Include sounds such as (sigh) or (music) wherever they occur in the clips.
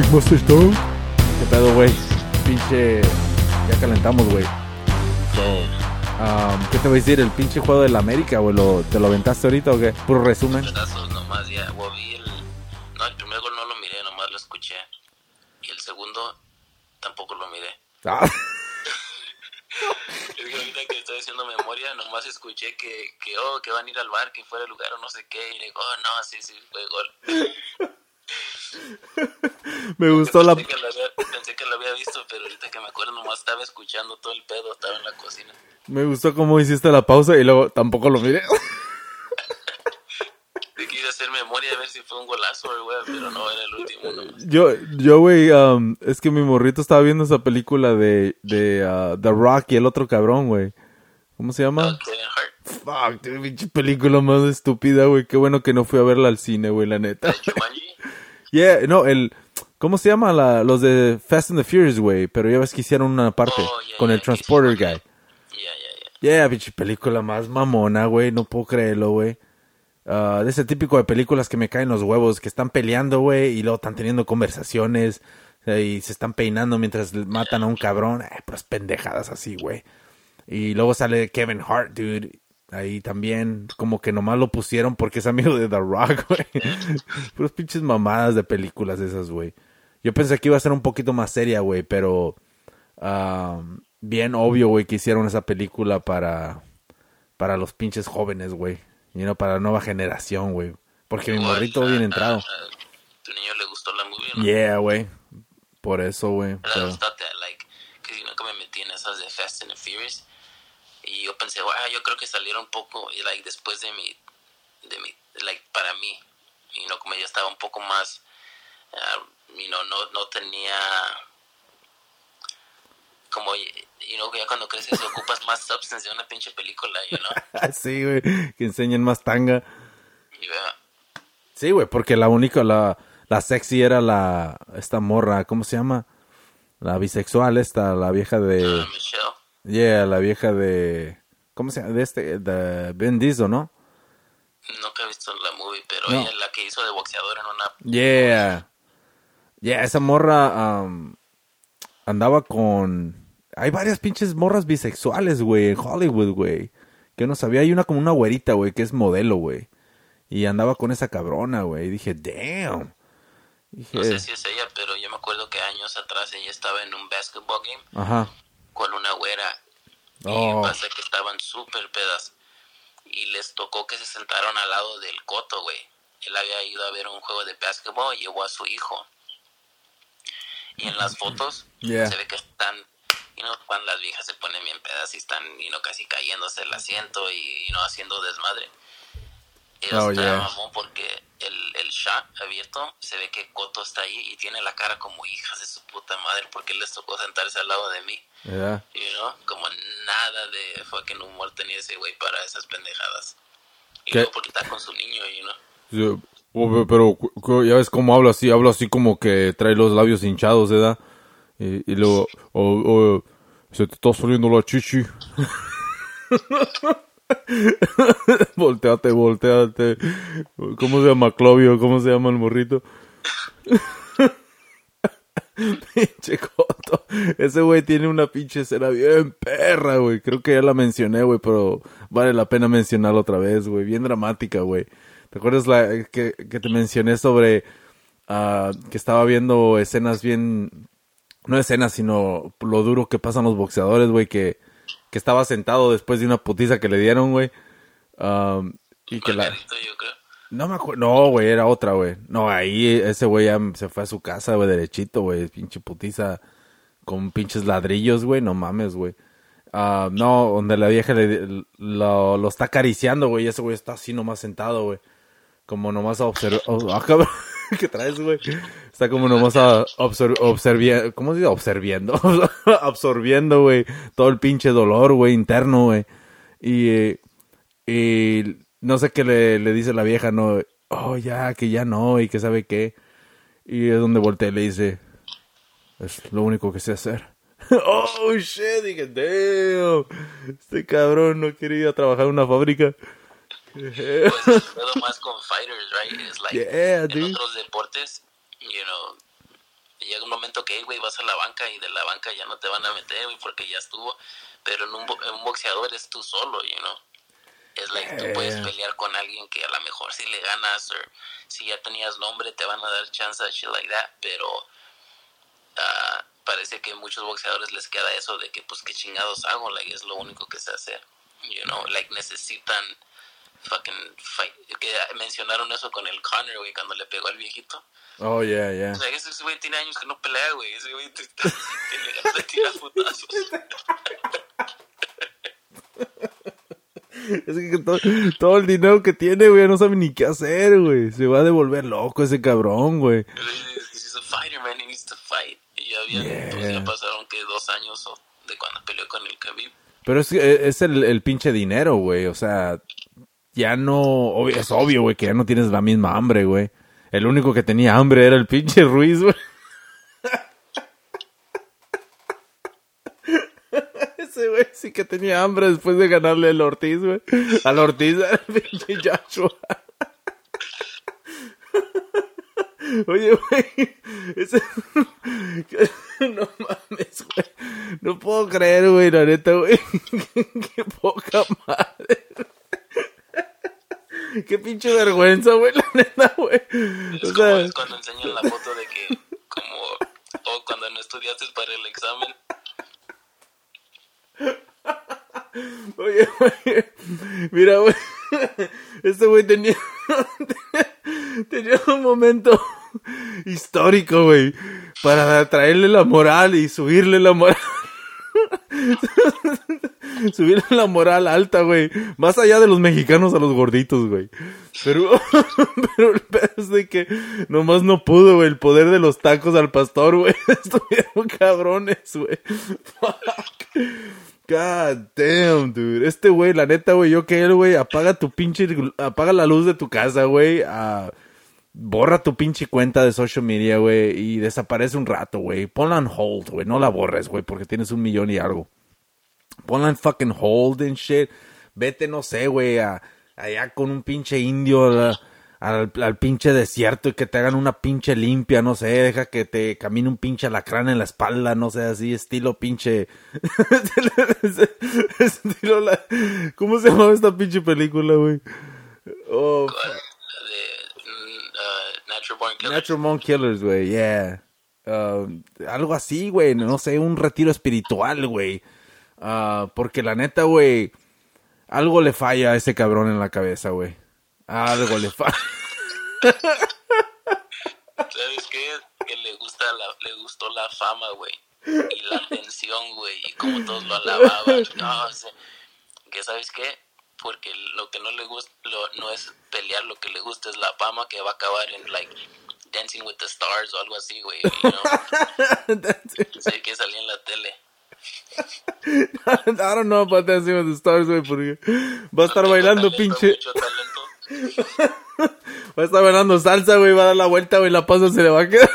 Big Mustache Dog. ¿Qué pedo, güey? Pinche. Ya calentamos, güey. So, um, ¿Qué te voy a decir? El pinche juego del América, güey. ¿lo- ¿Te lo aventaste ahorita o qué? Puro resumen. pedazos nomás ya, vi el... No, el primer gol no lo miré, nomás lo escuché. Y el segundo tampoco lo miré. Ah, (laughs) Es que ahorita que estoy haciendo memoria, nomás escuché que, que, oh, que van a ir al bar, que fuera el lugar o no sé qué. Y le digo, oh, no, sí, sí, fue gol. (laughs) (laughs) me gustó la. Pensé que, había, pensé que lo había visto, pero ahorita que me acuerdo, nomás estaba escuchando todo el pedo, estaba en la cocina. Me gustó cómo hiciste la pausa y luego tampoco lo miré. (laughs) Y quise hacer memoria a ver si fue un golazo, güey, pero no, era el último nomás. Yo, yo, güey, um, es que mi morrito estaba viendo esa película de, de uh, The Rock y el otro cabrón, güey. ¿Cómo se llama? Hart, Fuck, pinche película más estúpida, güey. Qué bueno que no fui a verla al cine, güey, la neta. Yeah, no, el... ¿Cómo se llama? La, los de Fast and the Furious, güey. Pero ya ves que hicieron una parte Oh, yeah, con yeah, el Transporter Guy. Ya, ya. Yeah, pinche película más mamona, güey. No puedo creerlo, güey. Ah, de ese típico de películas que me caen los huevos, que están peleando, güey, y luego están teniendo conversaciones y se están peinando mientras matan a un cabrón. Eh, puras pendejadas así, güey. Y luego sale Kevin Hart, dude. Ahí también, como que nomás lo pusieron porque es amigo de The Rock, (laughs) güey. Puras pinches mamadas de películas esas, güey. Yo pensé que iba a ser un poquito más seria, güey, pero ah, bien obvio, güey, que hicieron esa película para, para los pinches jóvenes, güey. Y no para la nueva generación, güey. Porque mi morrito bien entrado. a tu niño le gustó la movie, ¿no? Yeah, güey. Por eso, güey. Pero- like, que nunca me metí en esas de Fast and the Furious. Y yo pensé, wow, yo creo que salieron un poco, y like, después de mi, de mi, like, para mí, y no como ya estaba un poco más, ah, you know, no, no tenía, como, you know, ya cuando creces ocupas más substance de una pinche película, you know, (laughs) sí, güey. Que enseñen más tanga. Sí, güey, porque la única, la, la sexy era la, esta morra, ¿cómo se llama? La bisexual esta, la vieja de, ah, Michelle, yeah, la vieja de, ¿cómo se llama? De este, de Ben Diesel, ¿no? nunca he visto la movie, pero No. ella es la que hizo de boxeador en una, Yeah. Yeah, esa morra um, andaba con... Hay varias pinches morras bisexuales, güey, en Hollywood, güey. Que no sabía, hay una como una güerita, güey, que es modelo, güey. Y andaba con esa cabrona, güey. Y dije, damn. Dije, no sé si es ella, pero yo me acuerdo que años atrás ella estaba en un basketball game ajá. Con una güera y Oh. pasa que estaban súper pedas y les tocó que se sentaron al lado del coto, güey. Él había ido a ver un juego de básquetbol y llevó a su hijo. Y en las fotos Yeah. se ve que están, you know, cuando las viejas se ponen bien pedas y están, you know, casi cayéndose el asiento y, know, haciendo desmadre. Y Oh, está yeah. mamón porque el, el shot abierto se ve que Coto está ahí y tiene la cara como hijas de su puta madre porque les tocó sentarse al lado de mí. Yeah. You know, como nada de fucking humor tenía ese güey para esas pendejadas. Y ¿Qué? luego porque está con su niño, you know. Sí, oh, pero ya ves cómo habla así, habla así como que trae los labios hinchados, ¿verdad? Y, y luego, oh, se te está saliendo la chichi. (laughs) (laughs) volteate, volteate. ¿Cómo se llama Clovio? ¿Cómo se llama el morrito? (laughs) pinche coto. Ese güey tiene una pinche escena bien perra, güey. Creo que ya la mencioné, güey, pero vale la pena mencionarla otra vez, güey. Bien dramática, güey. ¿Te acuerdas la que, que te mencioné sobre ah, que estaba viendo escenas bien... No escenas, sino lo duro que pasan los boxeadores, güey, que, que estaba sentado después de una putiza que le dieron, güey. Am, y que la... No me acuerdo. No, güey, era otra, güey. No, ahí ese güey ya se fue a su casa, güey, derechito, güey. Pinche putiza con pinches ladrillos, güey. No mames, güey. Ah, no, donde la vieja le, lo, lo está acariciando, güey. Y ese güey está así nomás sentado, güey. Como nomás a observar. ah, (laughs) ¿Qué traes, güey? Está como nomás a obser observi- ¿Cómo se dice? Observiendo. (laughs) Absorbiendo, güey. Todo el pinche dolor, güey, interno, güey. Y, eh, y no sé qué le, le dice la vieja, no. Oh, ya, que ya no, y que sabe qué. Y es donde voltea y le dice: Es lo único que sé hacer. (laughs) oh, shit, dije, damn. Este cabrón no quería ir a trabajar en una fábrica. Pues es pedo más con fighters, right? It's like Yeah, en dude. otros deportes, you know, llega un momento que, güey, vas a la banca y de la banca ya no te van a meter, güey, porque ya estuvo. Pero en un, en un boxeador es tú solo, you know. Es like, tú puedes pelear con alguien que a lo mejor si le ganas o si ya tenías nombre te van a dar chance, shit like that, pero ah, parece que a muchos boxeadores les queda eso de que pues qué chingados hago, like es lo único que sé hacer, you know, like necesitan fucking fight, que mencionaron eso con el Connor, güey, cuando le pegó al viejito, Oh, yeah, yeah. o sea, ese güey tiene años que no pelea, güey, ese güey tiene ganas de tirar putazos. (laughs) Es que todo, todo el dinero que tiene, güey, no sabe ni qué hacer, güey. Se va a devolver loco ese cabrón, güey. He's a fighter, man, he needs to fight. Y ya habían, pues Yeah. ya pasaron que dos años de cuando peleó con el Khabib. Pero es, es el, el pinche dinero, güey. O sea, ya no... es obvio, güey, que ya no tienes la misma hambre, güey. El único que tenía hambre era el pinche Ruiz, güey. (laughs) Ese güey sí que tenía hambre después de ganarle al Ortiz, güey. Al Ortiz, (laughs) al pinche Joshua. (laughs) Oye, güey, ese... No mames, güey. No puedo creer, güey, la neta, güey. Qué poca madre. (laughs) Qué pinche vergüenza, güey, la neta, güey. Es O como sea, cuando enseñan la foto de que, como, o cuando no estudiaste para el examen. (laughs) Oye, güey. Mira, güey. (laughs) Este güey tenía. tenía un momento histórico, güey. Para traerle la moral y subirle la moral. (laughs) subirle la moral alta, güey. Más allá de los mexicanos a los gorditos, güey. Pero, (laughs) pero el pedo es de que nomás no pudo, güey. El poder de los tacos al pastor, güey. (laughs) Estuvieron cabrones, güey. God damn, dude. Este güey, la neta, güey, yo que él, güey, apaga tu pinche, apaga la luz de tu casa, güey. Borra tu pinche cuenta de social media, güey, y desaparece un rato, güey. Ponla en hold, güey. No la borres, güey, porque tienes un millón y algo. Ponla en fucking hold and shit. Vete, no sé, güey, allá con un pinche indio al, pinche desierto y que te hagan una pinche limpia, no sé, deja que te camine un pinche alacrán en la espalda, no sé, así, estilo pinche... (laughs) estilo la... ¿Cómo se llamaba esta pinche película, güey? Oh. Natural Born Killers. Natural Born Killers, güey, yeah. Um, algo así, güey, no sé, un retiro espiritual, güey. Ah, porque la neta, güey, algo le falla a ese cabrón en la cabeza, güey. Algo le falla. ¿Sabes qué? Que le gusta la, le gustó la fama, güey. Y la atención, güey. Y como todos lo alababan. (laughs) No, o sea, que sabes qué? Porque lo que no le gusta lo, no es pelear, lo que le gusta es la fama que va a acabar en, like, Dancing with the Stars o algo así, güey. you know? (laughs) Que salía en la tele. (laughs) I don't know about Dancing with the Stars, güey, porque va a estar Mucho bailando talento, pinche... (laughs) Va a estar bailando salsa, güey, va a dar la vuelta, güey, la pasa se le va a quedar.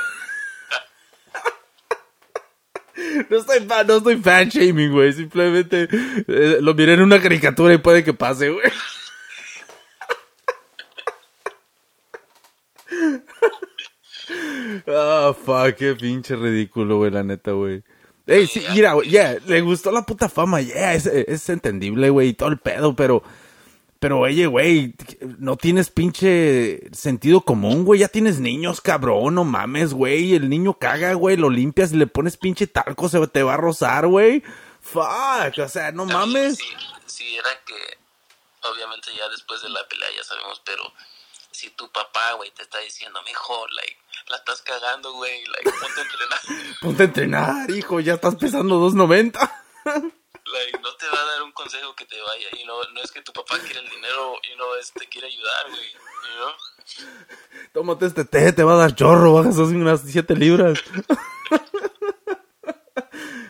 No estoy, fan, no estoy fan shaming, güey. Simplemente eh, lo miré en una caricatura y puede que pase, güey. (laughs) Ah, fuck, qué pinche ridículo, güey, la neta, güey. Ey, sí, mira, güey, yeah, le gustó la puta fama, yeah, es, es entendible, güey, y todo el pedo, pero... Pero, oye, güey, no tienes pinche sentido común, güey. Ya tienes niños, cabrón, no mames, güey. El niño caga, güey, lo limpias y le pones pinche talco, se te va a rozar, güey. Fuck, o sea, no mames. Sí, sí, era que, obviamente ya después de la pelea ya sabemos, pero si tu papá, güey, te está diciendo, mijo, like, la estás cagando, güey, like, ponte a entrenar, (laughs) Ponte a entrenar, hijo, ya estás pesando 2.90. (laughs) like, no te va a dar un consejo que te vaya, y no, no es que tu papá quiere el dinero, y no es, te quiere ayudar, güey, you know? Tómate este té, te va a dar chorro, bajas unas 7 libras.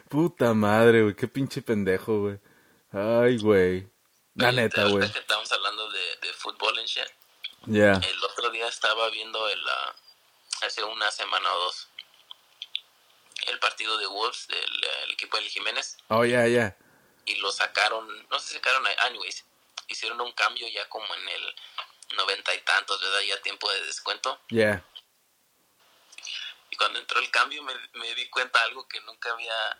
Puta madre, güey, qué pinche pendejo, güey. Ay, güey. La neta, güey. estamos hablando de, de fútbol en shit, Ya. el otro día estaba viendo el, ah, hace una semana o dos, el partido de Wolves, del el equipo del Jiménez, Oh, ya, ya. Y lo sacaron, no sé si sacaron, anyways, hicieron un cambio ya como en el noventa y tantos, ¿verdad? Ya tiempo de descuento. Ya. Y cuando entró el cambio me, me di cuenta algo que nunca había,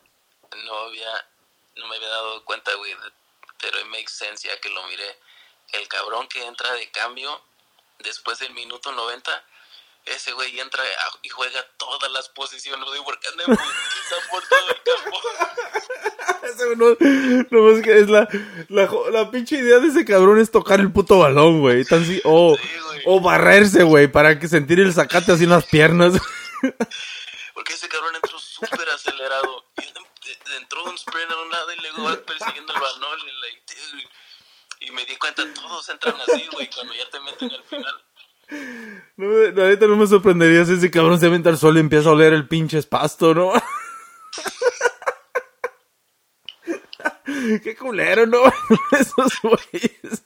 no había, no me había dado cuenta, güey. Pero it makes sense ya que lo miré. El cabrón que entra de cambio después del minuto 90 ese güey entra y juega todas las posiciones, güey, porque anda en por todo el campo. (laughs) Ese no, no es que es la, la, la, pinche idea de ese cabrón es tocar el puto balón, güey. Tan o, sí, o barrerse, güey, para que sentir el sacate así en las piernas. (laughs) Porque ese cabrón entró súper acelerado. Y entró un sprint a un lado y luego va persiguiendo el balón. Y, like, y me di cuenta, todos entran así, güey, cuando ya te meten al final. No, la no me sorprendería si ese cabrón se aventa al sol y empieza a oler el pinche pasto, ¿no? (laughs) Qué culero, ¿no? (laughs) Esos güeyes.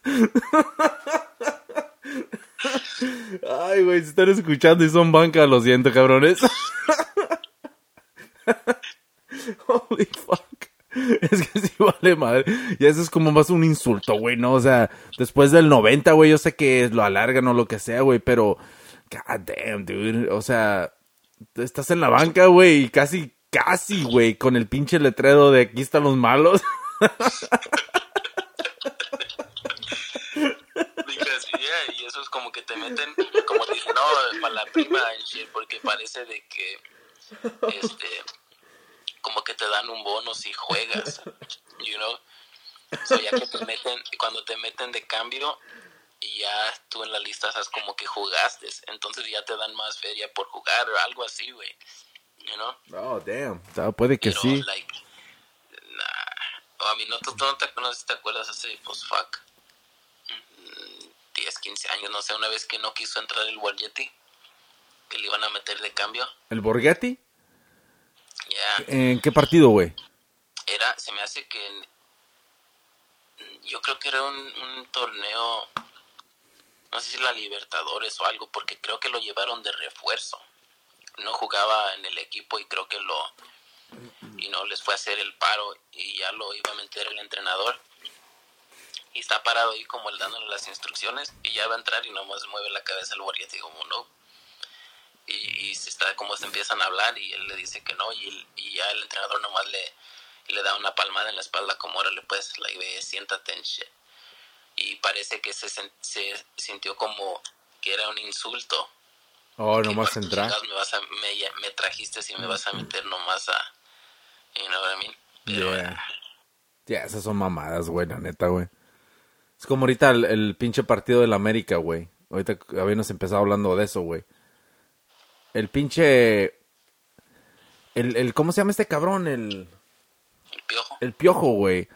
Ay, güey, si están escuchando y son banca, lo siento, cabrones. (laughs) Holy fuck. (laughs) Es que sí vale madre. Y eso es como más un insulto, güey, ¿no? O sea, después del 90, güey, yo sé que lo alargan o lo que sea, güey, pero... God damn, dude. O sea, estás en la banca, güey, y casi, casi, güey, con el pinche letrero de aquí están los malos. (laughs) y eso es como que te meten, como dicen, no, para la prima, porque parece de que, este como que te dan un bono si juegas, (laughs) you know. So ya que te meten, cuando te meten de cambio, y ya tú en la lista sabes como que jugaste, entonces ya te dan más feria por jugar o algo así, güey. You know? Oh, damn. puede que sí. Like, nah. I mean, no, tú, no, te, no te acuerdas hace, pues, fuck, 10, mm, 15 años, no sé, una vez que no quiso entrar el Borghetti, que le iban a meter de cambio. ¿El Borghetti? ¿En qué partido, güey? Era, se me hace que. Yo creo que era un, torneo. No sé si la Libertadores o algo, porque creo que lo llevaron de refuerzo. No jugaba en el equipo y creo que lo. Y no les fue a hacer el paro y ya lo iba a meter el entrenador. Y está parado ahí como él dándole las instrucciones y ya va a entrar y nomás mueve la cabeza el guardia y como no y, se está como se empiezan a hablar y él le dice que no y, y ya el entrenador nomás le, le da una palmada en la espalda como órale pues la ve siéntate en shit. y parece que se, se sintió como que era un insulto. Oh nomás entrar me, vas a, me, me, trajiste y me vas a meter nomás a you know what I mean? Pero, ya. Esas son mamadas güey la neta güey. Es como ahorita el, el pinche partido del América güey. Ahorita habíamos empezado hablando de eso güey el pinche. El, el, ¿Cómo se llama este cabrón? El. El piojo. El piojo, güey.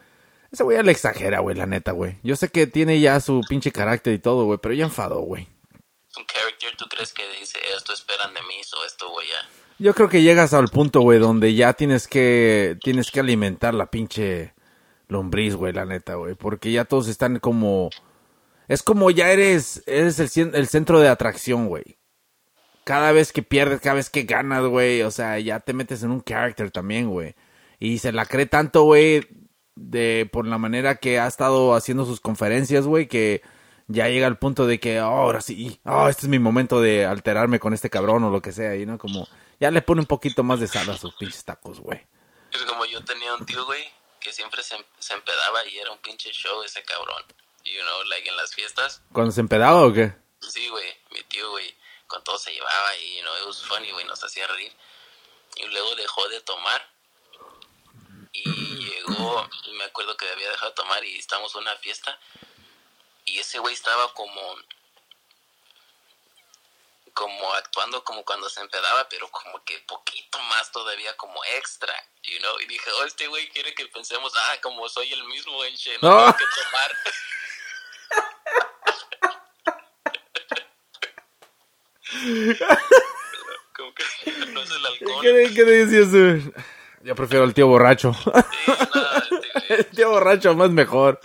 Ese güey ya le exagera, güey, la neta, güey. Yo sé que tiene ya su pinche carácter y todo, güey, pero ya enfadó, güey. ¿Un character tú crees que dice esto esperan de mí o esto, güey, ya? Yo creo que llegas al punto, güey, donde ya tienes que. Tienes que alimentar la pinche lombriz, güey, la neta, güey. Porque ya todos están como. Es como ya eres. Eres el, el centro de atracción, güey cada vez que pierdes, cada vez que ganas, güey, o sea, ya te metes en un character también, güey. Y se la cree tanto, güey, de por la manera que ha estado haciendo sus conferencias, güey, que ya llega al punto de que oh, ahora sí, oh, este es mi momento de alterarme con este cabrón o lo que sea, y no como ya le pone un poquito más de sal a sus pinches tacos, güey. Es como yo tenía un tío, güey, que siempre se, se empedaba y era un pinche show ese cabrón. You know, like en las fiestas. ¿Cuando se empedaba o qué? Sí, güey, mi tío, güey con todo se llevaba y, know, it was funny, güey, nos hacía reír. Y luego dejó de tomar y llegó, me acuerdo que había dejado de tomar y estábamos en una fiesta y ese güey estaba como como actuando como cuando se empedaba, pero como que poquito más todavía como extra, you know, y dije, oh, este güey quiere que pensemos, ah, como soy el mismo en no tengo que tomar. (laughs) Como que no es el alcohol. ¿Qué, qué decías? Yo prefiero al tío borracho. (laughs) el tío borracho más mejor.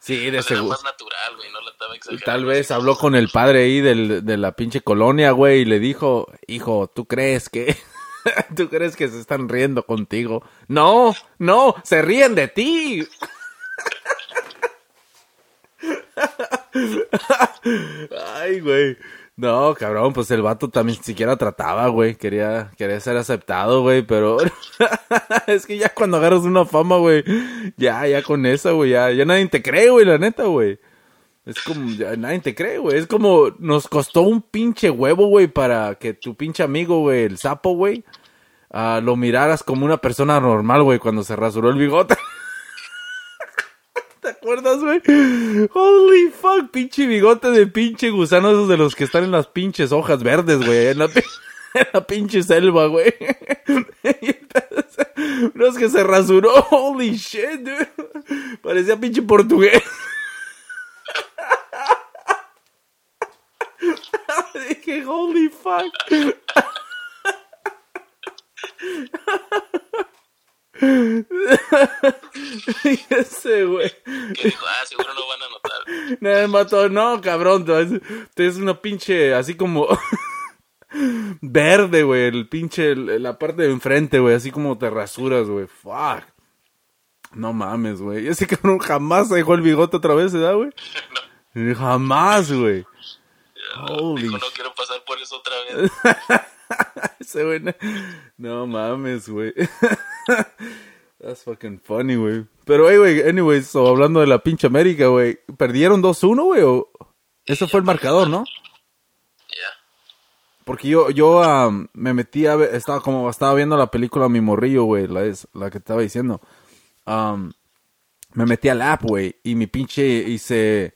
sí, de seguro. más natural, güey, no lo estaba exagerando. Tal vez habló con el padre ahí del, de la pinche colonia, güey, y le dijo, hijo, ¿tú crees que... (laughs) ¿Tú crees que se están riendo contigo? No, no, se ríen de ti. Ay, güey. No, cabrón, pues el vato también siquiera trataba, güey. Quería, quería ser aceptado, güey, pero (laughs) es que ya cuando agarras una fama, güey, ya, ya con esa, güey, ya, ya nadie te cree, güey, la neta, güey. Es como, ya nadie te cree, güey. Es como, nos costó un pinche huevo, güey, para que tu pinche amigo, güey, el sapo, güey, ah, lo miraras como una persona normal, güey, cuando se rasuró el bigote. (laughs) ¿Te acuerdas, güey? Holy fuck, pinche bigote de pinche gusano esos de los que están en las pinches hojas verdes, güey. En la, (laughs) pinche selva, güey. (laughs) No es que se rasuró. Holy shit, dude. Parecía pinche portugués. (laughs) Dije, holy fuck. (laughs) Ese, güey. Que ah, seguro no van a notar. No, mató, no, cabrón, tú es, una pinche, así como (laughs) verde, güey, el pinche, la parte de enfrente, güey, así como te rasuras, güey, fuck. No mames, güey, (laughs) ese cabrón jamás se dejó el bigote otra vez, ¿verdad, güey? Jamás, güey. Holy Dijo, no quiero pasar por eso otra vez. (laughs) Ese güey, no, mames, güey. (laughs) That's fucking funny, güey. Pero, hey, güey, anyways, so, hablando de la pinche América, güey, ¿perdieron 2-1, güey? o- Ese fue el marcador, ¿no? Porque yo, yo am, me metí a ver, estaba como, estaba viendo la película Mi Morrillo, güey, la, es, la que estaba diciendo. Am, me metí al app, güey, y mi pinche hice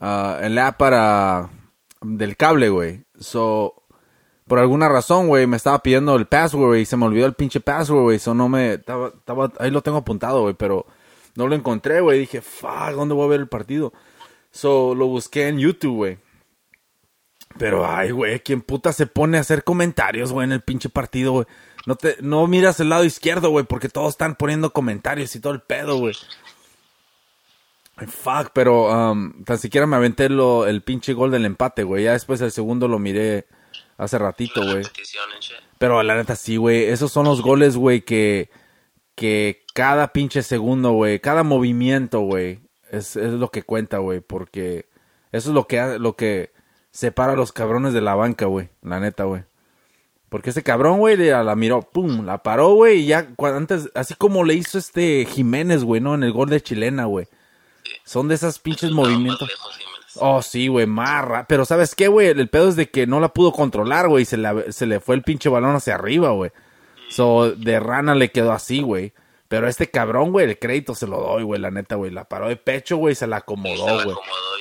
ah, el app para, del cable, güey. So, por alguna razón, güey, me estaba pidiendo el password, güey, y se me olvidó el pinche password, güey. So, no me, estaba, estaba, ahí lo tengo apuntado, güey, pero no lo encontré, güey. Dije, fuck, ¿dónde voy a ver el partido? So, lo busqué en YouTube, güey. Pero, ay, güey, ¿quién puta se pone a hacer comentarios, güey, en el pinche partido, güey? No te, no miras el lado izquierdo, güey, porque todos están poniendo comentarios y todo el pedo, güey. Fuck, pero um, tan siquiera me aventé lo, el pinche gol del empate, güey. Ya después el segundo lo miré hace ratito, güey. Pero la neta sí, güey. Esos son los goles, güey, que, que cada pinche segundo, güey, cada movimiento, güey, es, es lo que cuenta, güey. Porque eso es lo que, lo que separa a los cabrones de la banca, güey. La neta, güey. Porque ese cabrón, güey, la, la miró, pum, la paró, güey, y ya antes, así como le hizo este Jiménez, güey, ¿no? En el gol de chilena, güey. Son de esas pinches movimientos. lejos. Oh, sí, güey, marra. Pero ¿sabes qué, güey? El pedo es de que no la pudo controlar, güey. Se, la- se le fue el pinche balón hacia arriba, güey. So, de rana le quedó así, güey. Pero este cabrón, güey, el crédito se lo doy, güey, la neta, güey. La paró de pecho, güey, se la acomodó, güey.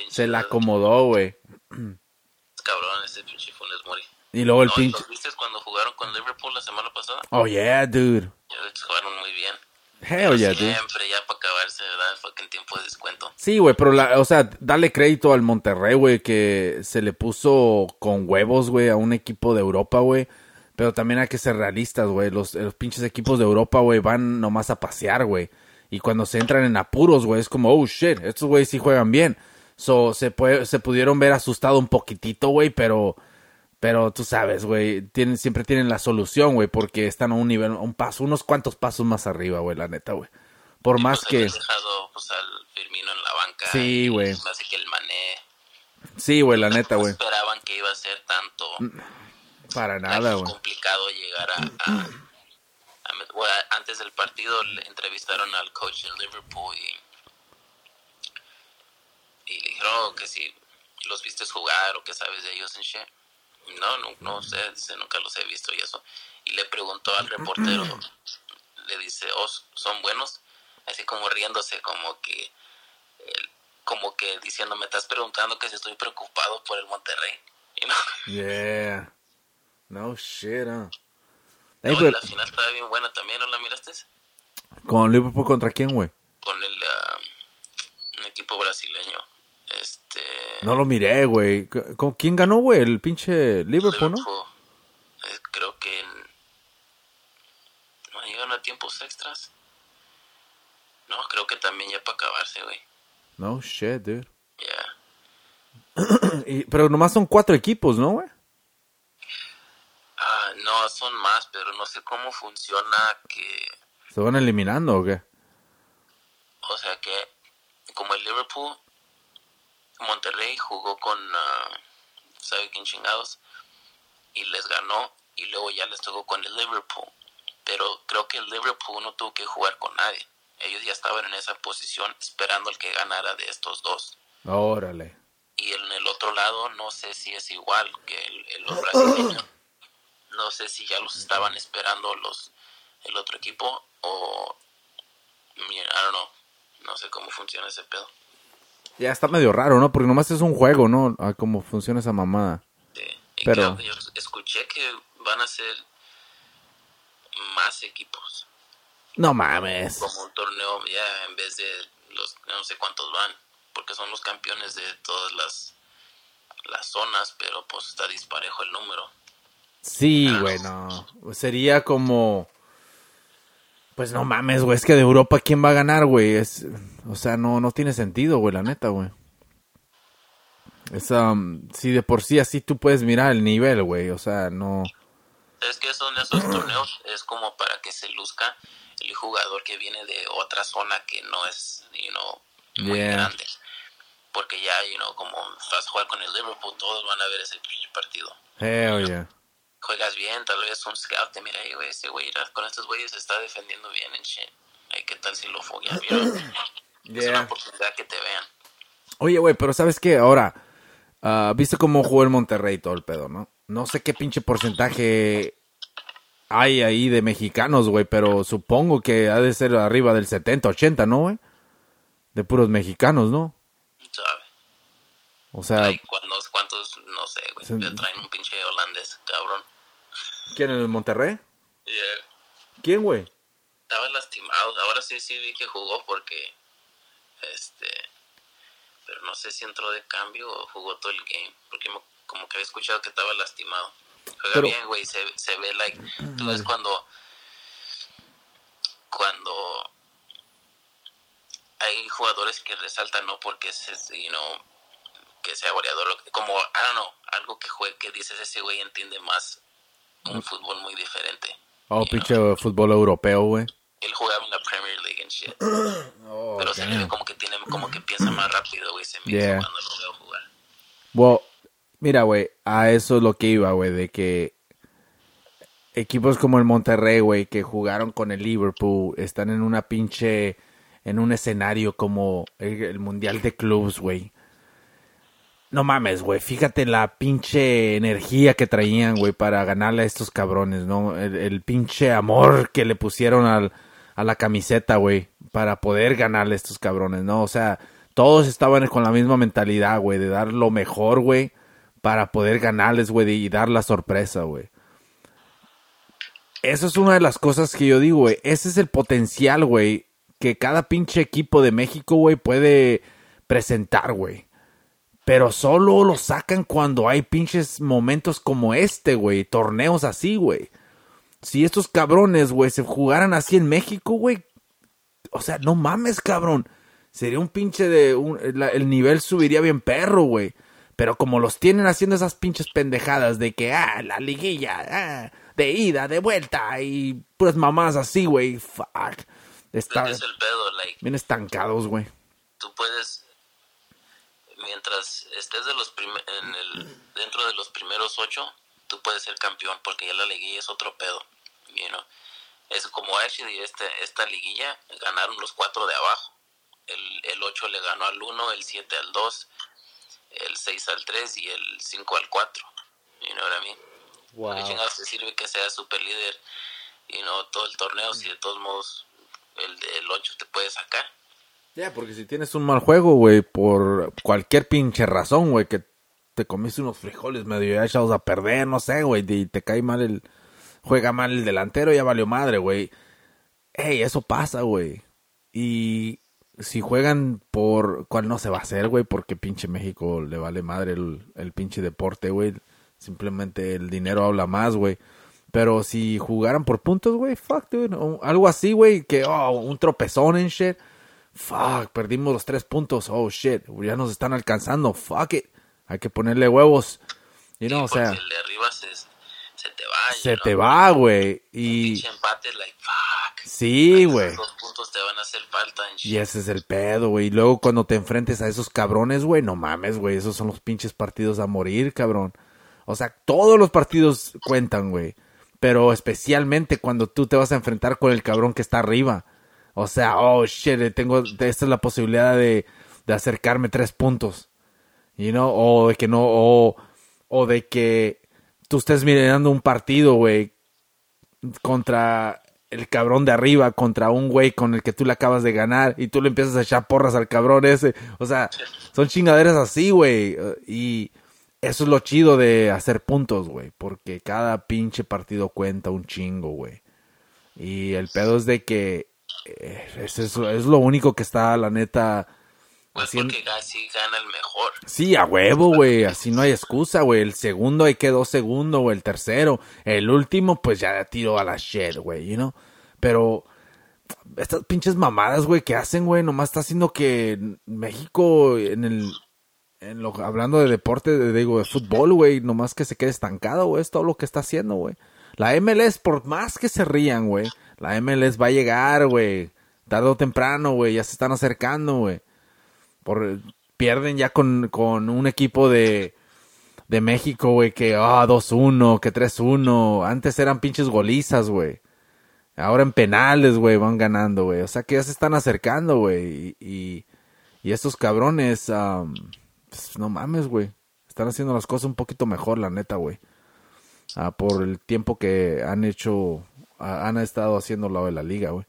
Se la acomodó, güey. Cabrón, ese pinche Funes Mori. Y luego el No, ¿y pinche... ¿Los viste cuando jugaron con Liverpool la semana pasada? Oh, yeah, dude. Ya jugaron muy bien. Hell yeah, dude. Siempre ya para acabarse, ¿verdad? Fucking tiempo de descuento. Sí, güey, pero la, o sea, dale crédito al Monterrey, güey, que se le puso con huevos, güey, a un equipo de Europa, güey. Pero también hay que ser realistas, güey. Los, los pinches equipos de Europa, güey, van nomás a pasear, güey. Y cuando se entran en apuros, güey, es como, oh shit, estos güeyes sí juegan bien. So, se, puede, se pudieron ver asustado un poquitito, güey, pero, pero tú sabes, güey, tienen, siempre tienen la solución, güey, porque están a un nivel, a un paso, unos cuantos pasos más arriba, güey, la neta, güey. Por más Pues que, dejado pues, al Firmino en la banca. Sí, y güey. Así que el Mané. sí, güey, la neta, no güey. esperaban que iba a ser tanto Para like, nada, güey. complicado llegar a... a- a bueno, antes del partido le entrevistaron al coach de Liverpool y, y le dijeron "Oh, que si los viste jugar o que sabes de ellos en shit. No, no, no sé, dice, nunca los he visto y eso. Y le preguntó al reportero, le dice, oh, son buenos, así como riéndose, como que, como que diciendo, me estás preguntando que si estoy preocupado por el Monterrey. No, Yeah. No shit, huh? no, Ey, y pero- la final estaba bien buena también, ¿no la miraste? ¿Con Liverpool contra quién, güey? Con el un equipo brasileño. Este. No lo miré, güey. C- ¿Con quién ganó, güey? El pinche Liverpool, ¿no? Eh, creo que. en- No llegaron a tiempos extras. No, creo que también ya para acabarse, güey. No shit, dude. Ya. (clears throat) Y- pero nomás son cuatro equipos, ¿no, güey? Ah, no, son más, pero no sé cómo funciona que. ¿Se van eliminando o qué? O sea que, como el Liverpool, Monterrey jugó con, ah, sabe quién chingados, y les ganó, y luego ya les tocó con el Liverpool. Pero creo que el Liverpool no tuvo que jugar con nadie. Ellos ya estaban en esa posición esperando el que ganara de estos dos. Órale. Y en el otro lado, no sé si es igual que el, el- los (coughs) brasileños. No sé si ya los estaban esperando los el otro equipo o. Mira, I don't know. No sé cómo funciona ese pedo. Ya está medio raro, ¿no? Porque nomás es un juego, ¿no? A cómo funciona esa mamada. Sí. Y Pero- creo yo escuché que van a ser más equipos. No mames. Como un torneo ya en vez de los no sé cuántos van. Porque son los campeones de todas las las zonas, pero pues está disparejo el número. Sí, güey, no. Sería como... Pues no mames, güey. Es que de Europa, ¿quién va a ganar, güey? Es... O sea, no, no tiene sentido, güey, la neta, güey. Es, um, si de por sí así tú puedes mirar el nivel, güey. O sea, no... Es que son esos torneos, es como para que se luzca el jugador que viene de otra zona que no es, you know, muy Yeah. grande. Porque ya, you know, como vas a jugar con el Liverpool, todos van a ver ese partido. Hell yeah. Juegas bien, tal vez un scout te mira ahí, güey, ese güey, con estos güeyes se está defendiendo bien en shit. Ay, ¿qué tal si lo foguea? (clears throat) Es una oportunidad que te vean. Oye, güey, pero ¿sabes qué? Ahora, ah, ¿viste cómo jugó el Monterrey todo el pedo, no? No sé qué pinche porcentaje hay ahí de mexicanos, güey, pero supongo que ha de ser arriba del 70, 80, ¿no, güey? De puros mexicanos, ¿no? ¿Sabes? O sea, ¿cuántos, ¿Cuántos? No sé, güey. Sí. te Traen un pinche holandés, cabrón. ¿quién en el Monterrey? Yeah. ¿Quién, güey? estaba lastimado. Ahora sí, sí vi que jugó porque, este, pero no sé si entró de cambio o jugó todo el game, porque mo- como que había escuchado que estaba lastimado. Juega Pero- bien, güey, se, se ve like, tú ves cuando, cuando hay jugadores que resaltan no porque es, you know, que sea goleador, como, I don't know, algo que juegue, que dices ese güey entiende más un fútbol muy diferente. Oh, pinche fútbol europeo, güey. Él jugaba en la Premier League and shit. (clears throat) Oh, Pero se le ve como que tiene, como que piensa más rápido, güey, se me Yeah. cuando lo veo jugar. Well, mira, güey, a eso es lo que iba, güey, de que equipos como el Monterrey, güey, que jugaron con el Liverpool, están en una pinche, en un escenario como el, el Mundial de Clubs, güey. No mames, güey, fíjate la pinche energía que traían, güey, para ganarle a estos cabrones, ¿no? El, el pinche amor que le pusieron al, a la camiseta, güey, para poder ganarle a estos cabrones, ¿no? O sea, todos estaban con la misma mentalidad, güey, de dar lo mejor, güey, para poder ganarles, güey, y dar la sorpresa, güey. Eso es una de las cosas que yo digo, güey. Ese es el potencial, güey, que cada pinche equipo de México, güey, puede presentar, güey. Pero solo lo sacan cuando hay pinches momentos como este, güey. Torneos así, güey. Si estos cabrones, güey, se jugaran así en México, güey. O sea, no mames, cabrón. Sería un pinche de... un- la- el nivel subiría bien perro, güey. Pero como los tienen haciendo esas pinches pendejadas de que, ah, la liguilla, ah, de ida, de vuelta y puras mamás así, güey. Fuck. Está es el pedo, like, bien estancados, güey. tú puedes, mientras estés de los en el, dentro de los primeros ocho, tú puedes ser campeón, porque ya la liguilla es otro pedo, you know. Es como actually este, esta liguilla, ganaron los cuatro de abajo. El, el 8 le ganó al 1, el 7 al 2, el 6 al 3 y el 5 al 4. You know what I mean? ¿De qué chingados te sirve que seas super líder y no todo el torneo si de todos modos el del 8 te puede sacar? Ya, porque si tienes un mal juego, güey, por cualquier pinche razón, güey, que te comiste unos frijoles medio echados a perder, no sé, güey, y te cae mal el... Juega mal el delantero, ya valió madre, güey. Ey, eso pasa, güey. Y si juegan por... ¿Cuál no se va a hacer, güey? Porque pinche México le vale madre el, el pinche deporte, güey. Simplemente el dinero habla más, güey. Pero si jugaran por puntos, güey, fuck, dude. Algo así, güey, que, oh, un tropezón en shit. Fuck, perdimos los tres puntos. Oh, shit. Ya nos están alcanzando. Fuck it. Hay que ponerle huevos. Y no, o sea, el de arriba se, se te va. se te va, güey. Y empate, like, fuck. sí, güey. Dos puntos te van a hacer falta. En y ese es el pedo, güey. Y luego cuando te enfrentes a esos cabrones, güey, no mames, güey. Esos son los pinches partidos a morir, cabrón. O sea, todos los partidos cuentan, güey. Pero especialmente cuando tú te vas a enfrentar con el cabrón que está arriba. O sea, oh shit, tengo, esta es la posibilidad de, de acercarme tres puntos. You know, o de que no, o, o de que tú estés mirando un partido, güey, contra el cabrón de arriba, contra un güey con el que tú le acabas de ganar y tú le empiezas a echar porras al cabrón ese. O sea, son chingaderas así, güey. Y eso es lo chido de hacer puntos, güey, porque cada pinche partido cuenta un chingo, güey. Y el pedo es de que eh, es, es, es lo único que está, la neta, pues haciendo- porque así gana el mejor. Sí, a huevo, güey. Así no hay excusa, güey. El segundo ahí quedó segundo, güey. El tercero. El último, pues ya tiró a la shit, güey, you know. Pero estas pinches mamadas, güey, que hacen, güey, nomás está haciendo que México en el... En lo, hablando de deporte, de, digo, de fútbol, güey, nomás que se quede estancado, güey, es todo lo que está haciendo, güey. La MLS, por más que se rían, güey, la MLS va a llegar, güey, tarde o temprano, güey, ya se están acercando, güey por pierden ya con, con un equipo de de México, güey, que ah 2-1, que 3-1, antes eran pinches golizas, güey. Ahora en penales, güey, van ganando, güey. O sea que ya se están acercando, güey. Y, y, y estos cabrones, am, pues, no mames, güey. Están haciendo las cosas un poquito mejor, la neta, güey. Ah, por el tiempo que han hecho, han estado haciendo lo de la liga, güey.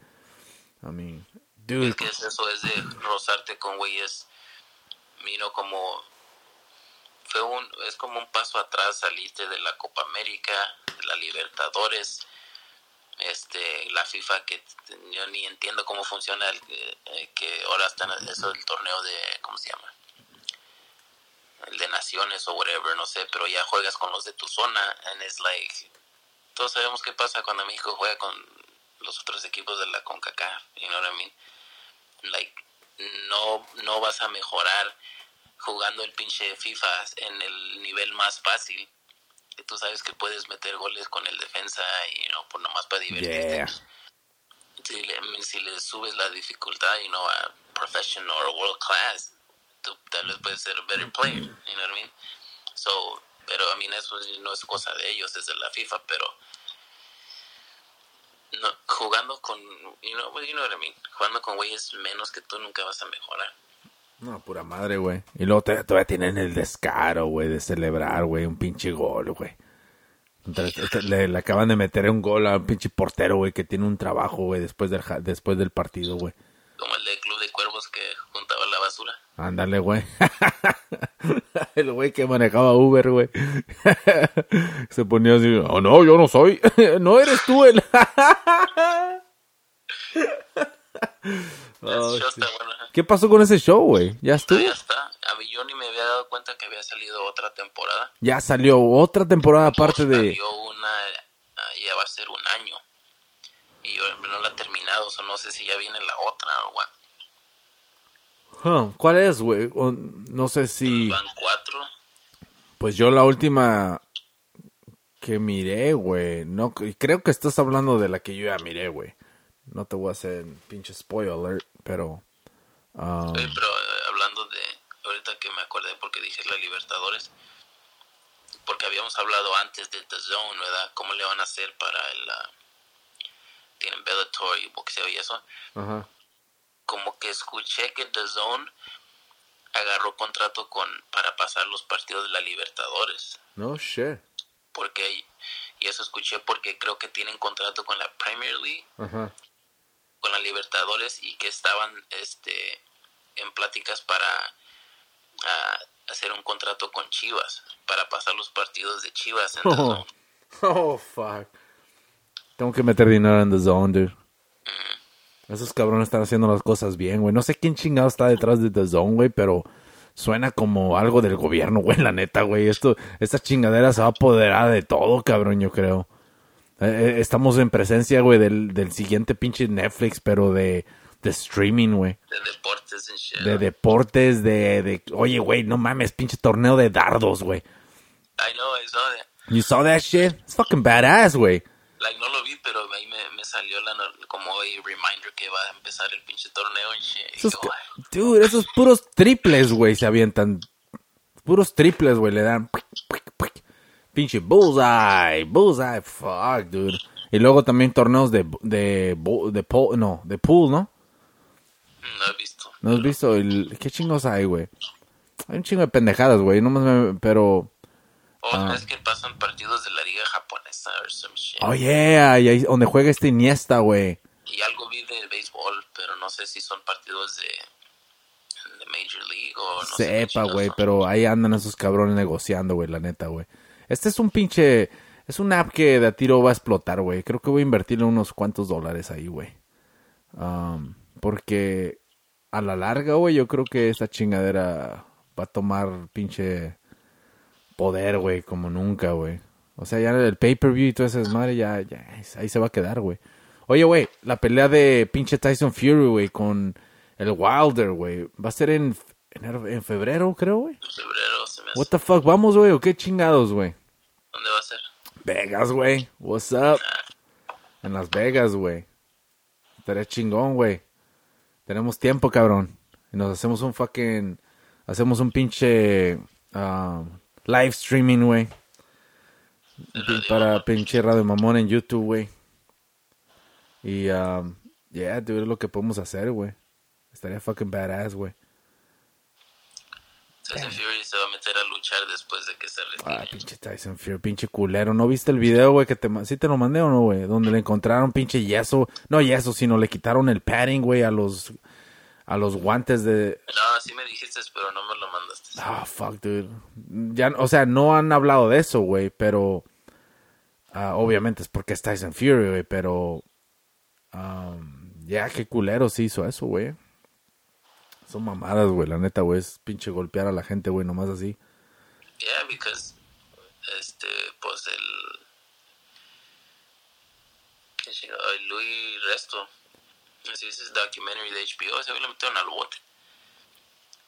I mean, Es que es eso, es de rozarte con güeyes, miro como fue un, es como un paso atrás, saliste de la Copa América, de la Libertadores, este, la FIFA que yo ni entiendo cómo funciona el que, eh, ahora están eso del torneo de, ¿cómo se llama? El de naciones o whatever, no sé, pero ya juegas con los de tu zona and it's like todos sabemos qué pasa cuando México juega con los otros equipos de la CONCACAF, you know what I mean? Like, no, no vas a mejorar jugando el pinche FIFA en el nivel más fácil. Que tú sabes que puedes meter goles con el defensa y no por nomás para divertirte. Yeah. Si le, si le subes la dificultad, you know, a professional or world class, tú tal vez puedes ser a better player, you know what I mean? So, pero I mean, eso no es cosa de ellos, es de la FIFA, pero no, jugando con, you know, you know what I mean, jugando con güeyes menos que tú nunca vas a mejorar. No, pura madre, güey. Y luego todavía tienen el descaro, güey, de celebrar, güey, un pinche gol, güey. Este, le, le acaban de meter un gol a un pinche portero, güey, que tiene un trabajo, güey, después del, después del partido, güey. Como el del Club de Cuervos que juntaba la basura. Ándale, güey. (laughs) (laughs) el güey que manejaba Uber, güey. (laughs) Se ponía así, oh, no, yo no soy. (laughs) no eres tú el... Oh, sí. bueno. ¿Qué pasó con ese show, güey? ¿Ya estuvo? Ya está. A mí yo ni me había dado cuenta que había salido otra temporada. Ya salió otra temporada aparte de... Salió una, ah, ya va a ser un año. Y yo no la he terminado, o sea, no sé si ya viene la otra o. Huh, ¿Cuál es, güey? No sé si... Van cuatro. Pues yo la última que miré, güey. No, creo que estás hablando de la que yo ya miré, güey. No te voy a hacer pinche spoiler, pero... ah, Oye, pero eh, hablando de, ahorita que me acordé porque dije la Libertadores, porque habíamos hablado antes de The Zone, ¿verdad? ¿Cómo le van a hacer para el... tienen Bellator y boxeo y eso. ajá. Como que escuché que The Zone agarró contrato con para pasar los partidos de la Libertadores. No shit. Porque, y eso escuché porque creo que tienen contrato con la Premier League con la Libertadores y que estaban este en pláticas para hacer un contrato con Chivas para pasar los partidos de Chivas en The Oh, (laughs) Zone. oh, fuck. Tengo que meter dinero en The Zone, dude. Esos cabrones están haciendo las cosas bien, güey. No sé quién chingado está detrás de The Zone, güey, pero suena como algo del gobierno, güey, la neta, güey. Esto, esta chingadera se va a apoderar de todo, cabrón, yo creo. Eh, eh, estamos en presencia, güey, del, del siguiente pinche Netflix, pero de, de streaming, güey. de deportes and shit. De deportes, de, de... Oye, güey, no mames, pinche torneo de dardos, güey. I know, I saw that. You saw that shit? It's fucking badass, güey. Like, no lo vi, pero ahí me, me salió la, como hoy reminder que va a empezar el pinche torneo y Esos, yo, ca- "Ay, dude, esos puros triples, güey, se avientan. Puros triples, güey, le dan. Pinche bullseye, bullseye, fuck, dude. Y luego también torneos de, de, de, po- no, de pool, ¿no? no he visto. ¿No has visto? El, ¿Qué chingos hay, güey? Hay un chingo de pendejadas, güey, no me, pero... O Ah. es que pasan partidos de la liga japonesa or some shit. Oh, yeah, y ahí donde juega este Iniesta, güey. Y algo vi de béisbol, pero no sé si son partidos de, de Major League o no Sepa, güey, pero ahí andan esos cabrones negociando, güey, la neta, güey. Este es un pinche... Es una app que de a tiro va a explotar, güey. Creo que voy a invertirle unos cuantos dólares ahí, güey. Um, porque a la larga, güey, yo creo que esta chingadera va a tomar pinche poder, güey, como nunca, güey. O sea, ya el pay-per-view y todo ese desmadre ya, ya, ahí se va a quedar, güey. Oye, güey, la pelea de pinche Tyson Fury, güey, con el Wilder, güey. Va a ser en, en febrero, creo, güey. En febrero se me hace. What the fuck, vamos, güey, o qué chingados, güey. ¿Dónde va a ser? Vegas, güey. What's up? En Las Vegas, güey. Estaría chingón, güey. Tenemos tiempo, cabrón. Y nos hacemos un fucking... Hacemos un pinche... um, live streaming, güey. Para pinche Radio Mamón en YouTube, güey. Y, um, yeah, dude, es lo que podemos hacer, güey. Estaría fucking badass, güey. Tyson Fury se va a meter a luchar después de que se retire. Ah, pinche Tyson Fury, pinche culero. ¿No viste el video, güey? Que te, ¿Sí te lo mandé o no, güey? Donde le encontraron pinche yeso. No yeso, sino le quitaron el padding, güey, a los, a los guantes de... No, sí me dijiste, pero no me lo mandaste. Ah, fuck, dude. Ya, o sea, no han hablado de eso, güey, pero... ah, obviamente es porque es Tyson Fury, güey, pero... um, ya, qué culero sí hizo eso, güey. Son mamadas, güey, la neta, güey. Es pinche golpear a la gente, güey, nomás así. Yeah, because este, pues el, el Louis Resto, así es ese documentary de HBO, ese güey lo metieron al bote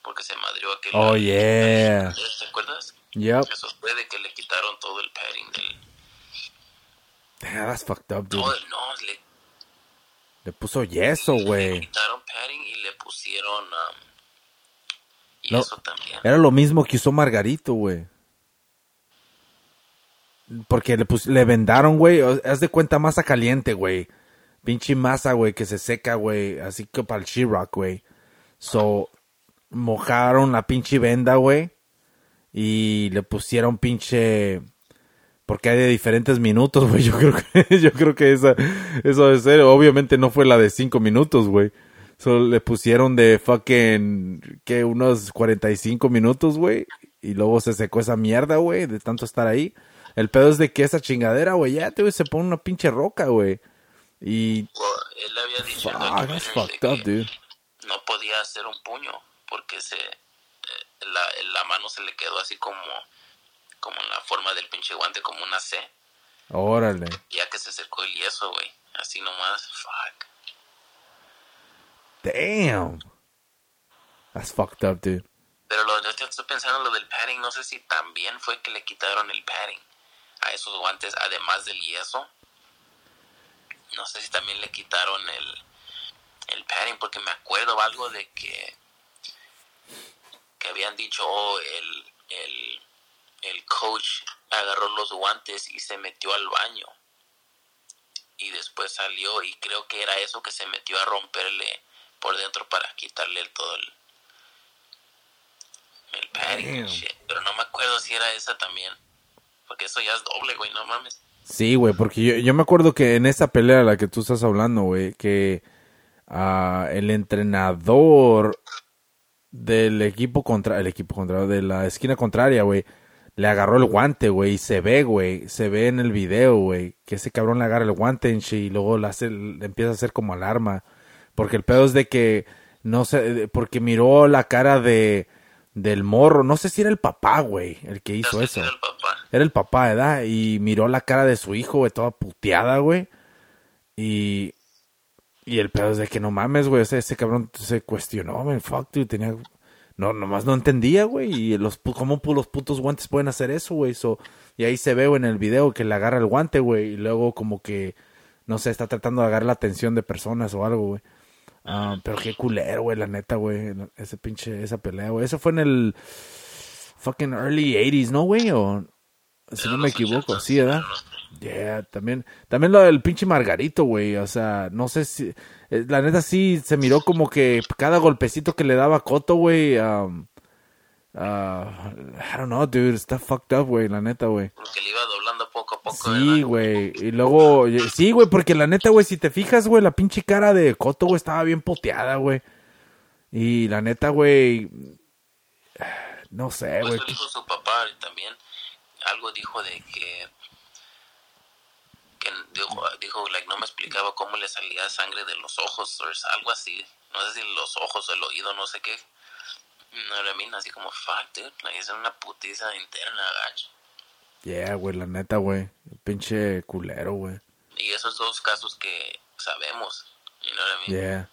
porque se madrió aquel. Oh, yeah. ¿Te acuerdas? Yep. Eso fue de que le quitaron todo el padding del. Damn, that's fucked up, dude. No, no, le Le puso yeso, güey. quitaron padding y le pusieron. um, y No. eso también. Era lo mismo que usó Margarito, güey. Porque le, pus- le vendaron, güey. Haz de cuenta masa caliente, güey. Pinche masa, güey, que se seca, güey. Así que para el She-Rock, güey. So, mojaron la pinche venda, güey. Y le pusieron pinche... Porque hay de diferentes minutos, güey. (laughs) Yo creo que, yo creo que esa, eso debe ser. Obviamente no fue la de cinco minutos, güey. Solo le pusieron de fucking, que unos 45 minutos, güey. Y luego se secó esa mierda, güey, de tanto estar ahí. El pedo es de que esa chingadera, güey, ya te se pone una pinche roca, güey. Y, Well, él había dicho fuck, that's fucked up, que dude. no podía hacer un puño porque se eh, la, la mano se le quedó así como como en la forma del pinche guante como una C Órale. ya que se acercó el yeso güey así nomás fuck Damn. That's fucked up, dude. pero lo yo estoy pensando en lo del padding no sé si también fue que le quitaron el padding a esos guantes además del yeso no sé si también le quitaron el el padding porque me acuerdo algo de que que habían dicho oh, el, el, el coach agarró los guantes y se metió al baño. Y después salió y creo que era eso que se metió a romperle por dentro para quitarle el, todo el el padding shit. pero no me acuerdo si era esa también porque eso ya es doble güey no mames Sí, güey, porque yo, yo me acuerdo que en esa pelea de la que tú estás hablando, güey, que ah, el entrenador del equipo contra el equipo contra de la esquina contraria, güey, le agarró el guante, güey, y se ve, güey, se ve en el video, güey, que ese cabrón le agarra el guante y luego le, hace, le empieza a hacer como alarma, porque el pedo es de que no sé, porque miró la cara de del morro, no sé si era el papá, güey, el que hizo eso. era el papá Era el papá, ¿verdad? Y miró la cara de su hijo, güey, toda puteada, güey. Y. Y el pedo es de que no mames, güey. Ese cabrón se cuestionó, man. Fuck, dude. Tenía. no, nomás no entendía, güey. Y los, cómo los putos guantes pueden hacer eso, güey. So, y ahí se ve, güey, en el video que le agarra el guante, güey. Y luego como que, no sé, está tratando de agarrar la atención de personas o algo, güey. Ah, pero qué culero, güey, la neta, güey. Ese pinche, esa pelea, güey. Eso fue en el fucking early 80s, ¿no, güey? Si no me equivoco, sí, ¿verdad? Yeah, también, también lo del pinche Margarito, güey, o sea, no sé si, eh, la neta sí se miró como que cada golpecito que le daba Coto, güey, um, uh, I don't know, dude, está fucked up, güey, la neta, güey. Que le iba doblando poco a poco. Sí, güey, y luego, sí, güey, porque la neta, güey, si te fijas, güey, la pinche cara de Coto, güey, estaba bien poteada, güey. Y la neta, güey, (sighs) no sé, güey. Pues dijo su papá también, algo dijo de que dijo, dijo like, no me explicaba cómo le salía sangre de los ojos o algo así. No sé si los ojos o el oído, no sé qué. No le mina así como, fuck, dude. Like, es una putiza interna, gacho. Yeah, güey, la neta, güey. Pinche culero, güey. Y esos dos casos que sabemos, you know what I mean? Yeah.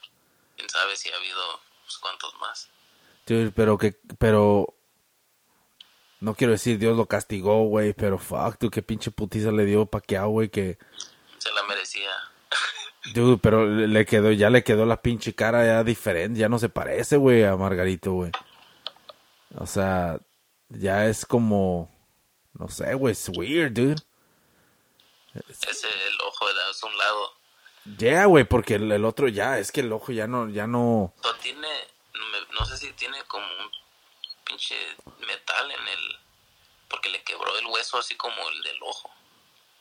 Quién sabe si ha habido pues, cuantos más. Dude, pero que, pero no quiero decir Dios lo castigó, güey, pero fuck, tú qué pinche putiza le dio Paquiao, güey, que... Se la merecía. (laughs) Dude, pero le quedó, ya le quedó la pinche cara ya diferente, ya no se parece, güey, a Margarito, güey. O sea, ya es como, no sé, güey, es weird, dude. Es el ojo de un lado. Ya, yeah, güey, porque el, el, otro ya, es que el ojo ya no, ya no... No tiene, no, no sé si tiene como un pinche metal en el. Porque le quebró el hueso así como el del ojo.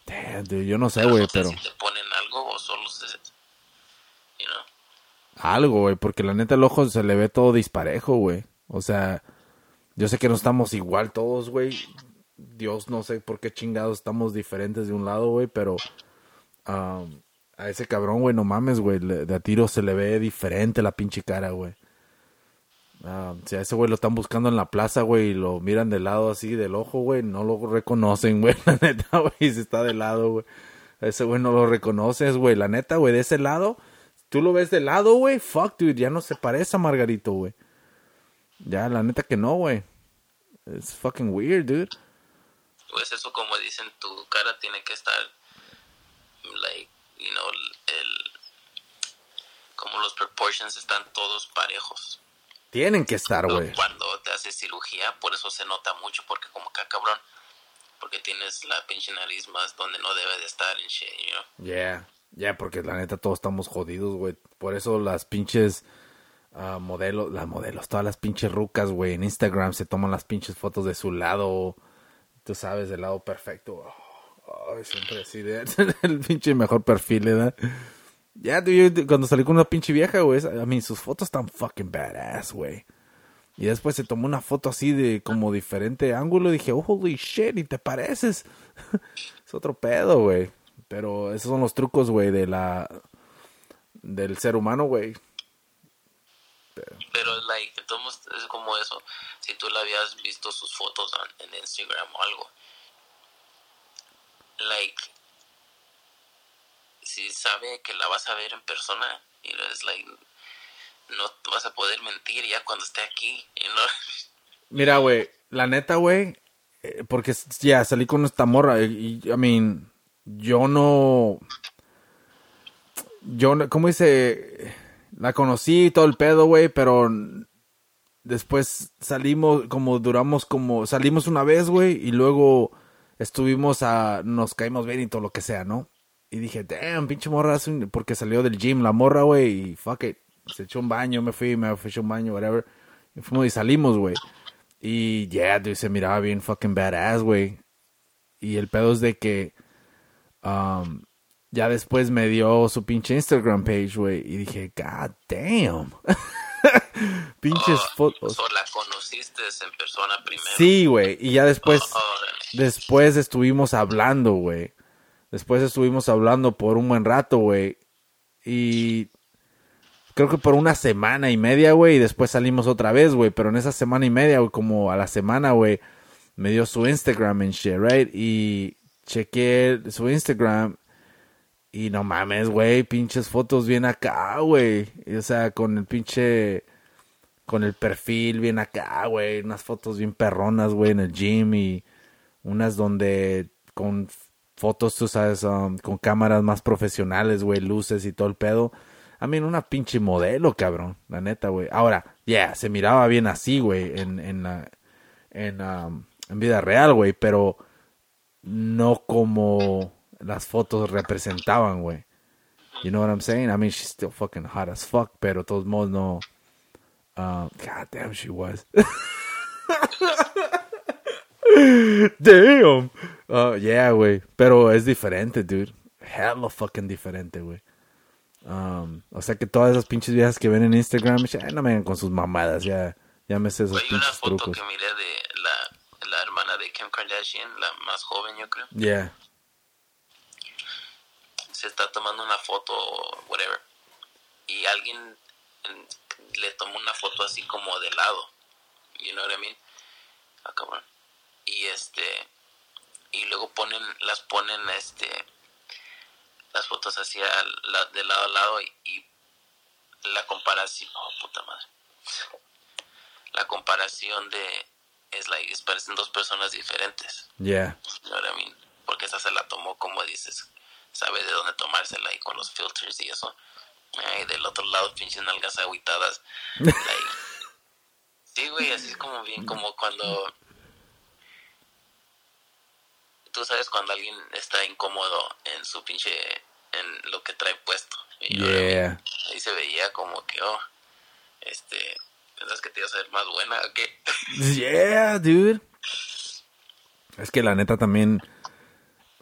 Damn, dude, yo no sé, güey, pero. Si te ponen algo o solo se. You know? Algo, güey, porque la neta el ojo se le ve todo disparejo, güey. O sea, yo sé que no estamos igual todos, güey. Dios no sé por qué chingados estamos diferentes de un lado, güey, pero. Um, a ese cabrón, güey, no mames, güey. De a tiro se le ve diferente la pinche cara, güey. Ah, si a ese güey lo están buscando en la plaza, güey, y lo miran del lado así del ojo, güey, no lo reconocen, (laughs) güey, la neta, güey, si está de lado, güey. A ese güey no lo reconoces, güey, la neta, güey, de ese lado, tú lo ves de lado, güey, fuck, dude, ya no se parece a Margarito, güey. Ya, la neta que no, güey. Es fucking weird, dude. Pues eso, como dicen, tu cara tiene que estar, like, you know, el, como los proportions están todos parejos. Tienen que estar, güey. Cuando te haces cirugía, por eso se nota mucho, porque como que cabrón, porque tienes la pinche nariz más donde no debe de estar en shit, you know? Yeah, yeah, porque la neta todos estamos jodidos, güey. Por eso las pinches uh, modelos, las modelos, todas las pinches rucas, güey, en Instagram se toman las pinches fotos de su lado, tú sabes, del lado perfecto. Oh, siempre así, de, (laughs) el pinche mejor perfil, ¿verdad? Ya, yeah, cuando salí con una pinche vieja, güey, a mí sus fotos están fucking badass, güey. Y después se tomó una foto así de como diferente ángulo y dije, holy shit, y te pareces. (laughs) es otro pedo, güey. Pero esos son los trucos, güey, de la del ser humano, güey. Pero, like, es como eso. Si tú le habías visto sus fotos en Instagram o algo, like, si sabe que la vas a ver en persona y es like no vas a poder mentir ya cuando esté aquí (laughs) mira güey la neta güey eh, porque ya salí con esta morra y I mean yo no yo cómo dice la conocí todo el pedo güey pero después salimos como duramos como salimos una vez güey y luego estuvimos a nos caímos bien y todo lo que sea no y dije, damn, pinche morra, porque salió del gym la morra, güey, y fuck it. Se echó un baño, me fui, me fui a un baño, whatever. Y fuimos y salimos, güey. Y yeah, dude, se miraba bien fucking badass, güey. Y el pedo es de que um, ya después me dio su pinche Instagram page, güey. Y dije, god damn. (laughs) Pinches oh, fotos. La conociste en persona primero. Sí, güey. Y ya después, oh, después estuvimos hablando, güey. Después estuvimos hablando por un buen rato, güey. Y creo que por una semana y media, güey. Y después salimos otra vez, güey. Pero en esa semana y media, güey, como a la semana, güey, me dio su Instagram en shit, right? Y chequé su Instagram. Y no mames, güey, pinches fotos bien acá, güey. O sea, con el pinche con el perfil bien acá, güey, unas fotos bien perronas, güey, en el gym y unas donde con fotos, tú sabes, um, con cámaras más profesionales, güey, luces y todo el pedo. A mí, una pinche modelo, cabrón, la neta, güey. Ahora, yeah, se miraba bien así, güey, en, en, um, en vida real, güey, pero no como las fotos representaban, güey. You know what I'm saying? I mean, she's still fucking hot as fuck, pero todos modos no. Uh, God damn, she was. (laughs) damn. Uh, yeah, güey. Pero es diferente, dude. Hella fucking diferente, güey. Um, o sea que todas esas pinches viejas que ven en Instagram, ya no me vengan con sus mamadas, ya, ya me sé esos Hay una pinches foto trucos. que miré de la, la hermana de Kim Kardashian, la más joven, yo creo. Yeah. Se está tomando una foto, whatever. Y alguien le tomó una foto así como de lado. You know what I mean? Ah, cabrón. Y este. Y luego ponen, las ponen, este. Las fotos así al- la- de lado a lado y, y la comparación. Oh, puta madre. La comparación de. Es like, parecen dos personas diferentes. Yeah. I mean? Porque esa se la tomó, como dices, sabe de dónde tomársela y con los filters y eso. Ay, del otro lado, pinches nalgas agüitadas. (laughs) Like, sí, güey, así es como bien, como cuando. Tú sabes cuando alguien está incómodo en su pinche. en lo que trae puesto. Yeah. Ahí se veía como que, oh, este. ¿Pensás que te ibas a ver más buena o qué? (laughs) Yeah, dude. Es que la neta también,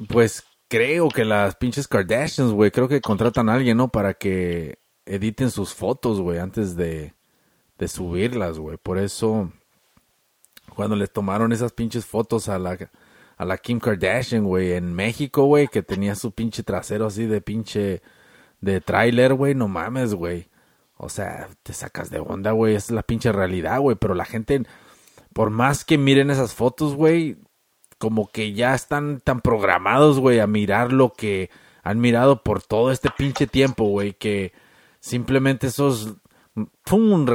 pues creo que las pinches Kardashians, güey, creo que contratan a alguien, ¿no? Para que editen sus fotos, güey, antes de, de subirlas, güey. Por eso, cuando les tomaron esas pinches fotos a la, a la Kim Kardashian, güey, en México, güey, que tenía su pinche trasero así de pinche, de tráiler, güey, no mames, güey. O sea, te sacas de onda, güey. Es la pinche realidad, güey. Pero la gente, por más que miren esas fotos, güey, como que ya están tan programados, güey, a mirar lo que han mirado por todo este pinche tiempo, güey, que simplemente esos, pum,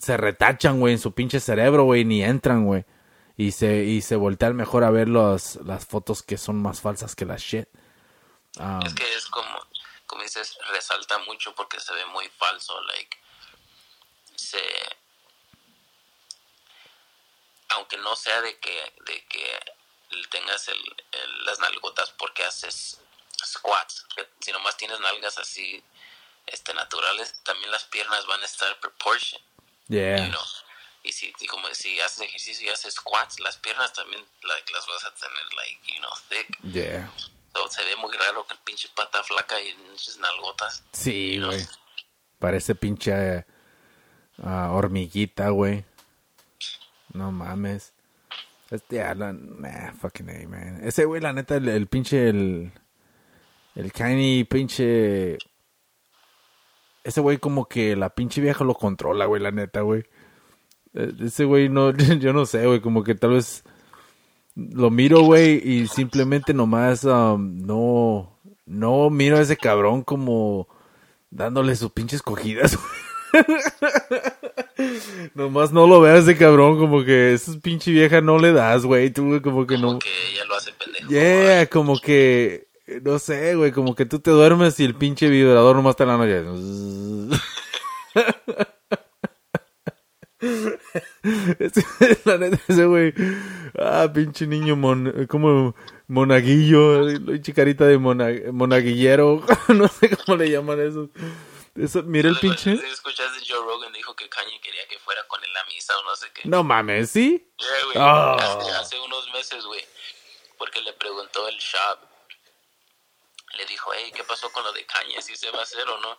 se retachan, güey, en su pinche cerebro, güey, ni entran, güey. Y se, y se voltean mejor a ver los, las fotos que son más falsas que la shit. Um, Es que es como, como dices, resalta mucho porque se ve muy falso, like, se, aunque no sea de que, de que tengas el, el- las nalgotas porque haces squats, si nomás tienes nalgas así, este, naturales, también las piernas van a estar proportion, yeah. you know? Y si, y como si haces ejercicio y haces squats, las piernas también, like, las vas a tener, like, you know, thick. Yeah. So, se ve muy raro que el pinche pata flaca y pinches nalgotas. Sí, güey. Parece pinche ah, hormiguita, güey. No mames. Este, ya, la, nah, fucking A, man. Ese güey, la neta, el, el pinche, el, el Kanye, pinche... Ese güey como que la pinche vieja lo controla, güey, la neta, güey. Eh, Ese güey no, (laughs) yo no sé, güey, como que tal vez lo miro, güey, y simplemente nomás um, no, no miro a ese cabrón como dándole sus pinches cogidas. (laughs) nomás no lo veas ese cabrón, como que esa pinche vieja no le das, güey, tú, como que Como no. que ella lo hace pendejo. Yeah, como que, no sé, güey, como que tú te duermes y el pinche vibrador nomás está en la noche. (laughs) (laughs) La neta, ese güey, ah, pinche niño mon, como monaguillo, pinche carita de mona, monaguillero, (laughs) no sé cómo le llaman eso. Eso, mira el Luego, pinche. si escuchaste Joe Rogan dijo que Kanye quería que fuera con él a misa o no sé qué. No mames, ¿sí? Yeah, güey. Oh. Hace, hace unos meses, güey. Porque le preguntó el shop. Le dijo, hey, ¿qué pasó con lo de Kanye? ¿Si se va a hacer o no?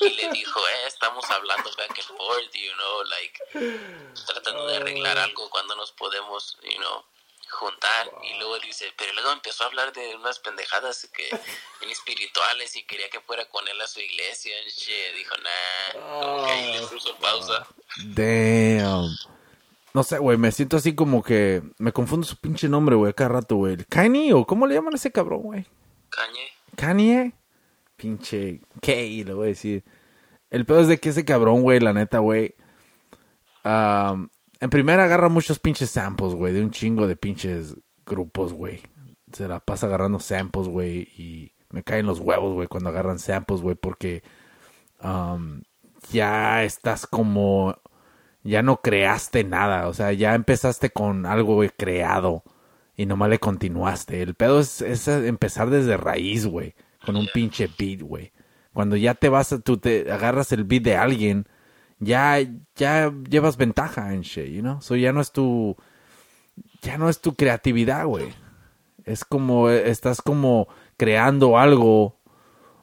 Y le dijo, eh, estamos hablando back and forth, you know, like, tratando de arreglar algo cuando nos podemos, you know, juntar. Y luego dice, pero luego empezó a hablar de unas pendejadas que, espirituales y quería que fuera con él a su iglesia. Y. Dijo, nah, ahí le puso pausa. Damn. No sé, güey, me siento así como que me confundo su pinche nombre, güey, cada rato, güey. ¿Kanye o cómo le llaman a ese cabrón, güey? Kanye. Pinche K, le voy a decir. El peor es de que ese cabrón, güey, la neta, güey. en primera agarra muchos pinches samples, güey, de un chingo de pinches grupos, güey. Se la pasa agarrando samples, güey, y me caen los huevos, güey, cuando agarran samples, güey, porque ya estás como, ya no creaste nada, o sea, ya empezaste con algo, güey, creado y nomás le continuaste. El pedo es, empezar desde raíz, güey, con un pinche beat, güey. Cuando ya te vas, tú te agarras el beat de alguien, ya, ya llevas ventaja en shit, you know? So ya no es tu, ya no es tu creatividad, güey. Es como, estás como creando algo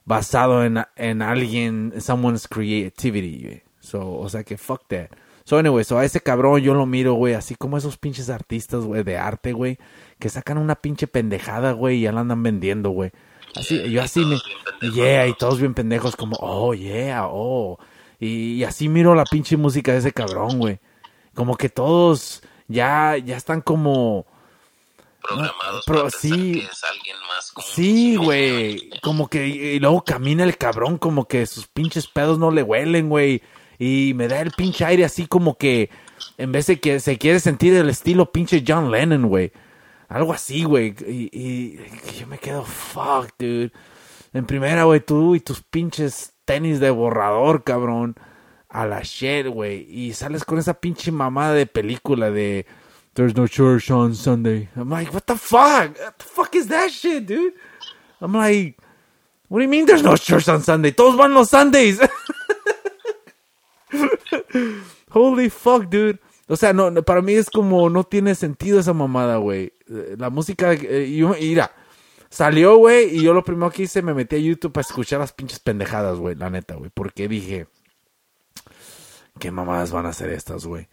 basado en, en alguien, someone's creativity, güey. So, o sea que fuck that. So, anyway, so a ese cabrón yo lo miro, güey, así como esos pinches artistas, güey, de arte, güey, que sacan una pinche pendejada, güey, y ya la andan vendiendo, güey. Así, yo así me, yeah, y todos bien pendejos, como, oh, yeah, oh. Y, así miro la pinche música de ese cabrón, güey. Como que todos ya, ya están como... Programados sí, que es alguien más sí, güey. Como que, y luego camina el cabrón, como que sus pinches pedos no le huelen, güey. Y me da el pinche aire así como que, en vez de que se quiere sentir el estilo pinche John Lennon, güey. Algo así, güey. Y, yo me quedo, fuck, dude. En primera, güey, tú y tus pinches tenis de borrador, cabrón. A la shit, güey. Y sales con esa pinche mamada de película de There's no church on Sunday. I'm like, what the fuck? What the fuck is that shit, dude? I'm like, what do you mean there's no church on Sunday? Todos van los Sundays. (laughs) Holy fuck, dude. O sea, no, para mí es como no tiene sentido esa mamada, güey. Eh, la música, eh, mira, salió, güey, y yo lo primero que hice me metí a YouTube para escuchar las pinches pendejadas, güey, la neta, güey, porque dije, ¿qué mamadas van a hacer estas, güey?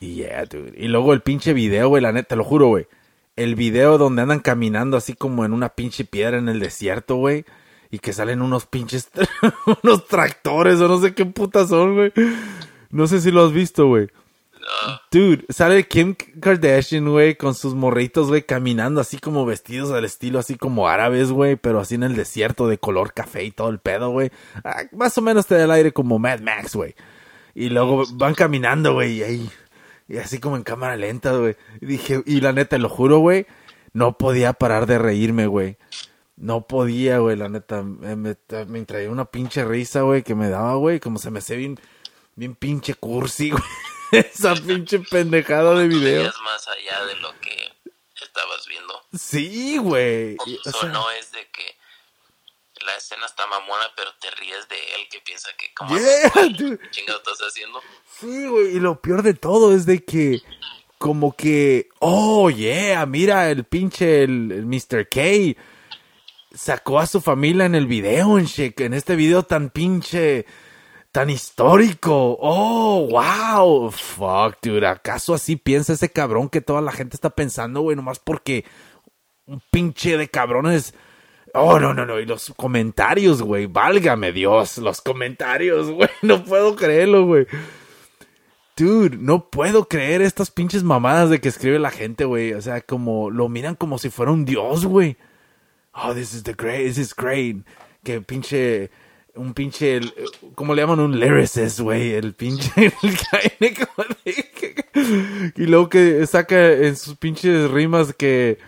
Y yeah, dude. Y luego el pinche video, güey, la neta, te lo juro, güey. El video donde andan caminando así como en una pinche piedra en el desierto, güey. Y que salen unos pinches, (laughs) unos tractores o no sé qué putas son, güey. No sé si lo has visto, güey. Dude, sale Kim Kardashian, güey, con sus morritos, güey, caminando así como vestidos al estilo, así como árabes, güey, pero así en el desierto de color café y todo el pedo, güey. Ah, más o menos te da el aire como Mad Max, güey. Y luego van caminando, güey, y ahí, y así como en cámara lenta, güey. Y dije, y la neta, lo juro, güey, no podía parar de reírme, güey. No podía, güey, la neta, me, me, me traía una pinche risa, güey, que me daba, güey, como se me hacía bien, bien pinche cursi, (laughs) güey. (laughs) esa pinche pendejada de video. más allá de lo que estabas viendo. Sí, güey. O, no es de que la escena está mamona, pero te ríes de él que piensa que como chingado estás haciendo. Sí, güey, y lo peor de todo es de que como que, oh, yeah, mira el pinche el, Mr. K sacó a su familia en el video, en, en este video tan pinche tan histórico. Oh, wow. Fuck, dude. ¿Acaso así piensa ese cabrón que toda la gente está pensando, güey? Nomás porque un pinche de cabrones. Oh, no, no, no. Y los comentarios, güey. Válgame Dios. Los comentarios, (laughs) güey. No puedo creerlo, güey. Dude, no puedo creer estas pinches mamadas de que escribe la gente, güey. O sea, como lo miran como si fuera un dios, güey. Oh, this is the great, this is great. Que pinche un pinche, ¿cómo le llaman? Un lyricist, güey, el pinche, (laughs) y luego que saca en sus pinches rimas que,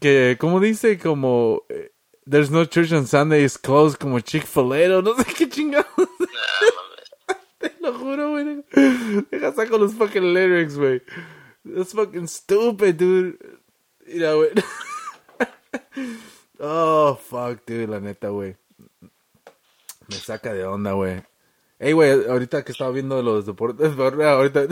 que, ¿cómo dice? Como, eh, there's no church on Sunday, it's closed, como Chick-fil-A, no sé qué chingados. (laughs) Te lo juro, güey. Deja saco los fucking lyrics, güey. That's fucking stupid, dude. Mira, güey. (laughs) oh, fuck, dude, la neta, güey. Me saca de onda, güey. Ey, güey, ahorita que estaba viendo los deportes, (laughs) ahorita...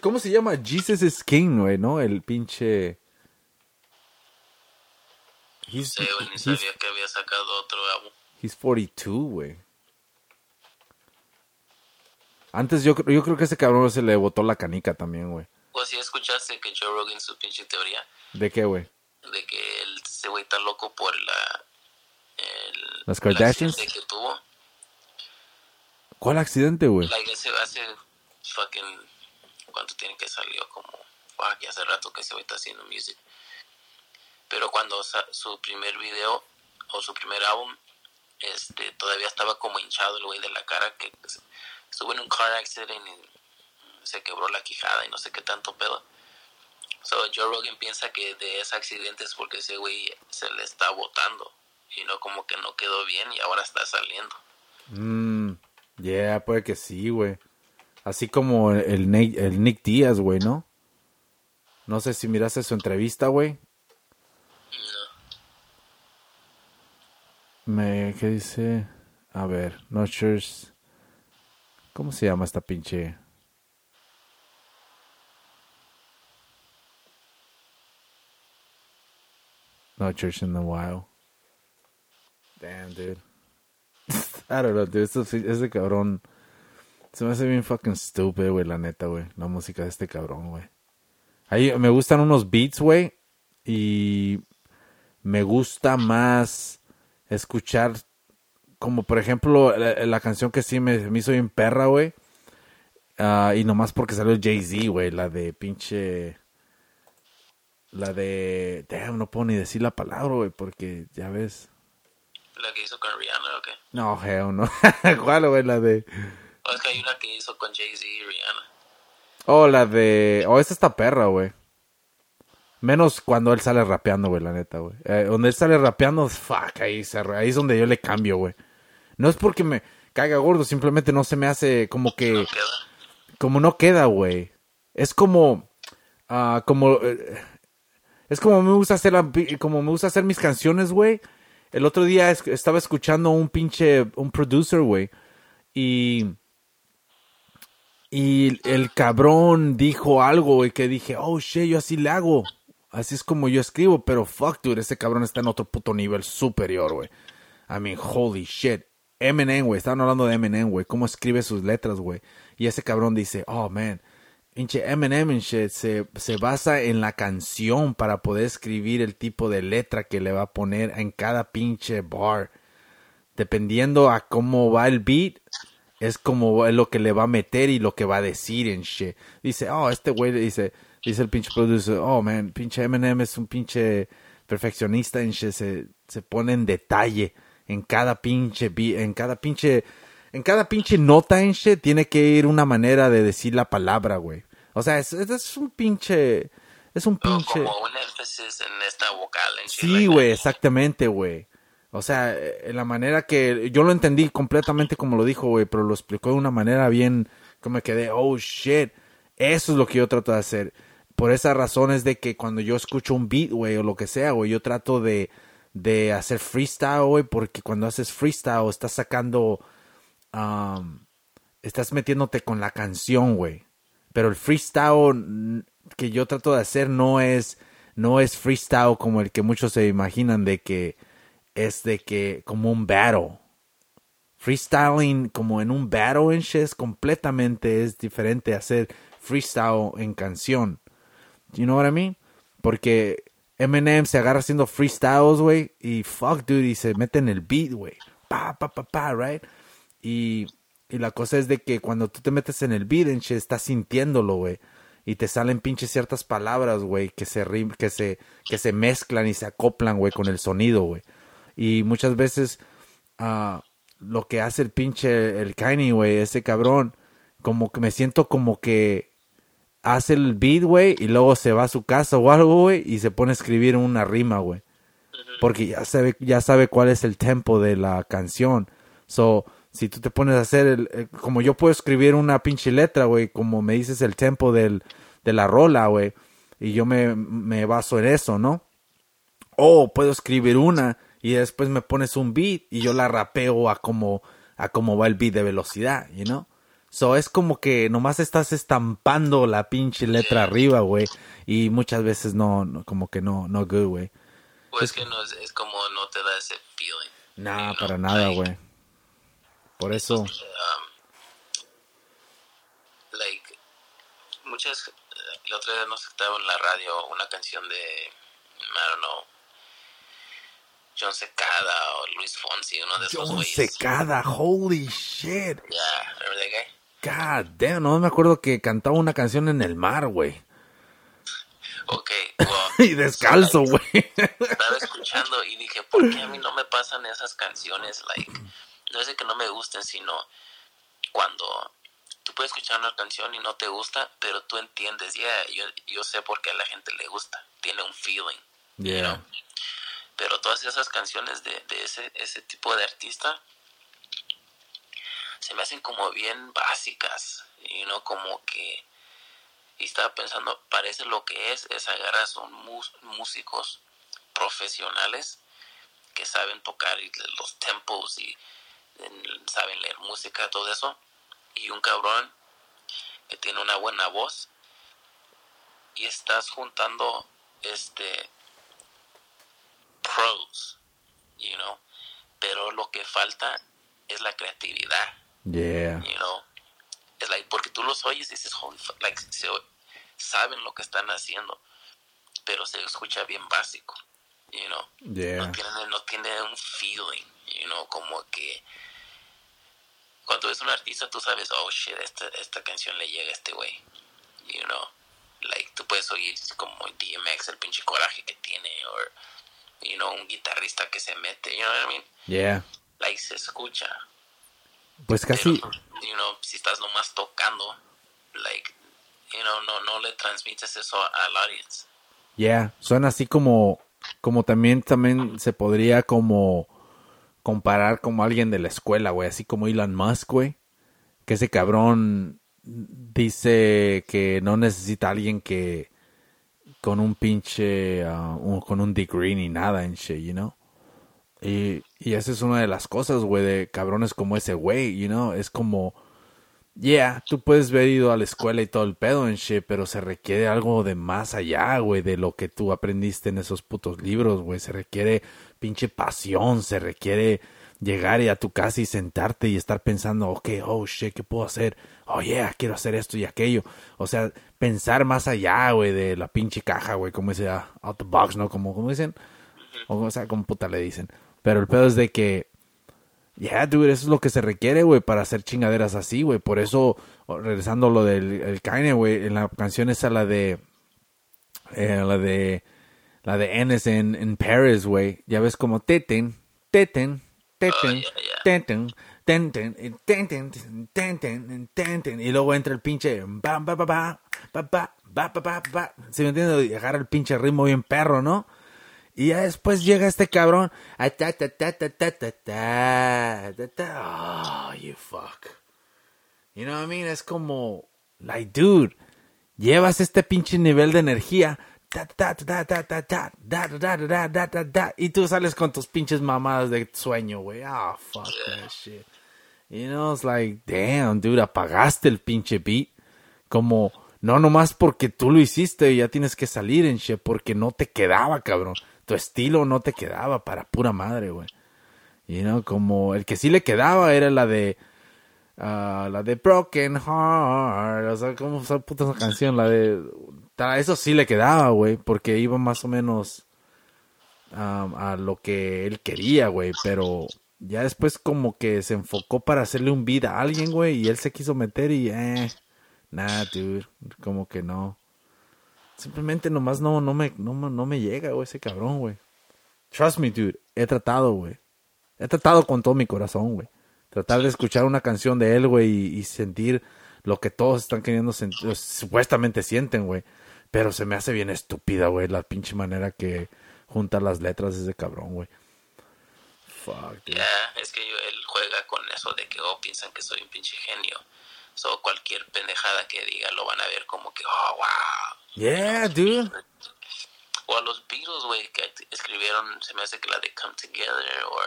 ¿Cómo se llama? Jesus is King, güey, ¿no? El pinche... He's, sí, güey, ni sabía que había sacado otro álbum. He's 42, güey. Antes yo, yo creo que ese cabrón se le botó la canica también, güey. Pues si escuchaste que Joe Rogan su pinche teoría. ¿De qué, güey? De que ese güey está loco por la ¿Las Kardashians? que tuvo. ¿Cuál accidente, güey? Like ese hace fucking... ¿Cuánto tiene que salió? Como... Fuck, hace rato que se está haciendo music. Pero cuando su primer video o su primer álbum este, todavía estaba como hinchado el güey de la cara que estuvo en un car accident y se quebró la quijada y no sé qué tanto pedo. So, Joe Rogan piensa que de ese accidente es porque ese güey se le está botando y no como que no quedó bien y ahora está saliendo. Mmm, yeah, puede que sí, güey. Así como el, Nick, el Nick Díaz, güey, ¿no? No sé si miraste su entrevista, güey. No. Me, ¿qué dice? A ver, no sure. ¿Cómo se llama esta pinche? No church in a while. Damn, dude. (laughs) I don't know, dude. Ese, cabrón. Se me hace bien fucking stupid, güey, la neta, güey. La música de este cabrón, güey. Ahí me gustan unos beats, güey. Y me gusta más escuchar, como por ejemplo, la, canción que sí me, me hizo bien perra, güey. Uh, y nomás porque salió Jay-Z, güey, la de pinche la de. Damn, no puedo ni decir la palabra, güey, porque ya ves. ¿La que hizo con Rihanna o qué? No, hell no. (laughs) ¿Cuál, güey? La de. Oh, es que hay una que hizo con Jay-Z y Rihanna. Oh, la de. Oh, esta está perra, güey. Menos cuando él sale rapeando, güey, la neta, güey. Eh, donde él sale rapeando, fuck, ahí, se, ahí es donde yo le cambio, güey. No es porque me caiga gordo, simplemente no se me hace como que. No queda. Como no queda, güey. Es como. Ah, como. Eh, es como me gusta hacer, como me gusta hacer mis canciones, güey. El otro día estaba escuchando un pinche, un producer, güey. Y, y el cabrón dijo algo, güey, que dije, oh, shit, yo así le hago. Así es como yo escribo, pero fuck, dude, ese cabrón está en otro puto nivel superior, güey. I mean, holy shit. Eminem, güey, estaban hablando de Eminem, güey, cómo escribe sus letras, güey. Y ese cabrón dice, oh, man, pinche Eminem se, se basa en la canción para poder escribir el tipo de letra que le va a poner en cada pinche bar. Dependiendo a cómo va el beat, es como lo que le va a meter y lo que va a decir en shit. Dice, oh, este güey dice, dice el pinche producer, oh man, pinche Eminem es un pinche perfeccionista en shit, se, se pone en detalle en cada pinche beat, en cada pinche en cada pinche nota en shit tiene que ir una manera de decir la palabra, güey. O sea, es, es un pinche. Es un pinche. Como un énfasis en esta vocal. En sí, güey, exactamente, güey. O sea, en la manera que. Yo lo entendí completamente como lo dijo, güey, pero lo explicó de una manera bien. Que me quedé, oh shit. Eso es lo que yo trato de hacer. Por esa razón es de que cuando yo escucho un beat, güey, o lo que sea, güey, yo trato de, de hacer freestyle, güey, porque cuando haces freestyle estás sacando. Um, estás metiéndote con la canción, güey pero el freestyle que yo trato de hacer no es no es freestyle como el que muchos se imaginan de que es de que como un battle. Freestyling como en un battle en es completamente es diferente a hacer freestyle en canción. You know what I mean? Porque Eminem se agarra haciendo freestyles, güey, y fuck dude, y se mete en el beat, güey. Pa, pa, pa, pa, right? Y y la cosa es de que cuando tú te metes en el beat, estás sintiéndolo, güey. Y te salen pinches ciertas palabras, güey, que se, que, se, que se mezclan y se acoplan, güey, con el sonido, güey. Y muchas veces uh, lo que hace el pinche, el Kanye, güey, ese cabrón, como que me siento como que hace el beat, güey, y luego se va a su casa o algo, güey, y se pone a escribir una rima, güey. Porque ya sabe, ya sabe cuál es el tempo de la canción. So, si tú te pones a hacer el, como yo puedo escribir una pinche letra, güey, como me dices el tempo del, de la rola, güey, y yo me, me baso en eso, ¿no? O puedo escribir una y después me pones un beat y yo la rapeo a como, a como va el beat de velocidad, you know? So es como que nomás estás estampando la pinche letra arriba, güey, y muchas veces no, como que no, no good, güey. Pues es, que no es, como no te da ese feeling. Nah, para nada, güey. Por eso. Um, like, muchas. La otra vez nos estaba en la radio una canción de. I don't know. John Secada o Luis Fonsi, uno de esos John Secada, holy shit. Yeah, remember that guy? God damn, no me acuerdo que cantaba una canción en el mar, güey. Ok, (laughs) well, y descalzo, güey. estaba escuchando y dije, ¿por qué a mí no me pasan esas canciones? Like, no es de que no me gusten, sino cuando tú puedes escuchar una canción y no te gusta, pero tú entiendes, yeah, yo, yo sé por qué a la gente le gusta, tiene un feeling. you Yeah. know? Pero todas esas canciones de, de ese, ese tipo de artista se me hacen como bien básicas, y no como que y estaba pensando, parece lo que es, es agarrar son músicos profesionales que saben tocar y los tempos y saben leer música, todo eso, y un cabrón que tiene una buena voz y estás juntando este pros, you know, pero lo que falta es la creatividad Yeah. you know es like porque tú los oyes y dices holy fuck, like se saben lo que están haciendo pero se escucha bien básico you know Yeah. no tiene no tiene un feeling you know como que cuando ves un artista tú sabes oh shit esta esta canción le llega a este güey you know like tú puedes oír como DMX el pinche coraje que tiene o you know un guitarrista que se mete you know what I mean Yeah. like se escucha Pues casi, pero, you know, si estás nomás tocando, like, you know, no, no le transmites eso al audience. yeah, suena así como, como también, también se podría como comparar como alguien de la escuela, güey, así como Elon Musk, güey, que ese cabrón dice que no necesita a alguien que con un pinche, un- con un degree ni nada en shit, you know. Y, y esa es una de las cosas, güey, de cabrones como ese güey, you know, es como, yeah, tú puedes haber ido a la escuela y todo el pedo en shit, pero se requiere algo de más allá, güey, de lo que tú aprendiste en esos putos libros, güey, se requiere pinche pasión, se requiere llegar y a tu casa y sentarte y estar pensando, ok, oh shit, ¿qué puedo hacer? Oh yeah, quiero hacer esto y aquello. O sea, pensar más allá, güey, de la pinche caja, güey, como dice, ah, out the box, ¿no? Como, como dicen, o, o sea, como puta le dicen. Pero el pedo es de que, yeah, dude, eso es lo que se requiere, güey, para hacer chingaderas así, güey. Por eso, regresando a lo del el Kanye, güey, en la canción esa, la de, eh, la de, la de Ennis en, en Paris, güey. Ya ves como teten, teten, teten, Oh, teten, tenten, tenten, tenten, tenten, y luego entra el pinche, ba, ba, ba, ba, ba, ba, ba, ba, ba. ¿Sí me entiendes? Y agarra el pinche ritmo bien perro, ¿no? Y ya después llega este cabrón. ta, ta, ta, ta, ta, ta, ta, ta, ta. Oh, you fuck. You know what I mean? Es como, like, dude, llevas este pinche nivel de energía. Y tú sales con tus pinches mamadas de sueño, güey. Ah, fuck that shit. You know, it's like, damn, dude, apagaste el pinche beat. Como, no nomás porque tú lo hiciste y ya tienes que salir en shit, porque no te quedaba, cabrón. Tu estilo no te quedaba para pura madre, güey. You know, como el que sí le quedaba era la de. La de Broken Heart, o sea, ¿cómo esa puta esa canción? La de eso sí le quedaba, güey, porque iba más o menos a lo que él quería, güey, pero ya después como que se enfocó para hacerle un beat a alguien, güey, y él se quiso meter y, eh, nah, dude, como que no. Simplemente nomás no, no me, no, me- llega, güey, ese cabrón, güey. Trust me, dude, he tratado, güey. He tratado con todo mi corazón, güey. Tratar de escuchar una canción de él, güey, y, y sentir lo que todos están queriendo sentir, supuestamente sienten, güey. Pero se me hace bien estúpida, güey, la pinche manera que junta las letras de ese cabrón, güey. Fuck, dude. Yeah, es que yo- él juega con eso de que, oh, piensan que soy un pinche genio. So, cualquier pendejada que diga lo van a ver como que, oh, wow. Yeah, dude. O a los Beatles, güey, que escribieron, se me hace que la de Come Together, o...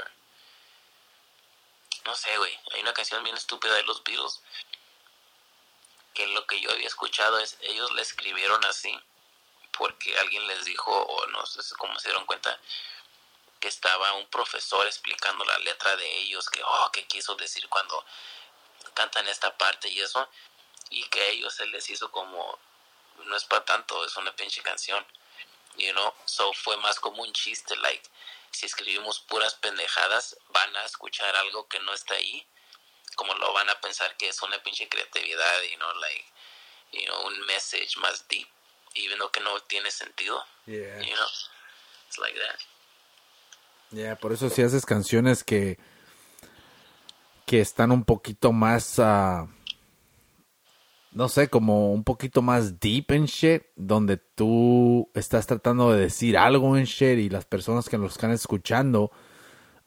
No sé, güey, hay una canción bien estúpida de los Beatles. Que lo que yo había escuchado es, ellos la escribieron así, porque alguien les dijo, o no sé cómo se dieron cuenta, que estaba un profesor explicando la letra de ellos, que, oh, qué quiso decir cuando cantan esta parte y eso, y que a ellos se les hizo como, no es para tanto, es una pinche canción you know, so fue más como un chiste, like, si escribimos puras pendejadas, van a escuchar algo que no está ahí, como lo van a pensar que es una pinche creatividad, you know, like, you know, un message más deep, even though que no tiene sentido. Yeah. You know, it's like that. Yeah, por eso si haces canciones que que están un poquito más ah, no sé, como un poquito más deep en shit, donde tú estás tratando de decir algo en shit y las personas que lo están escuchando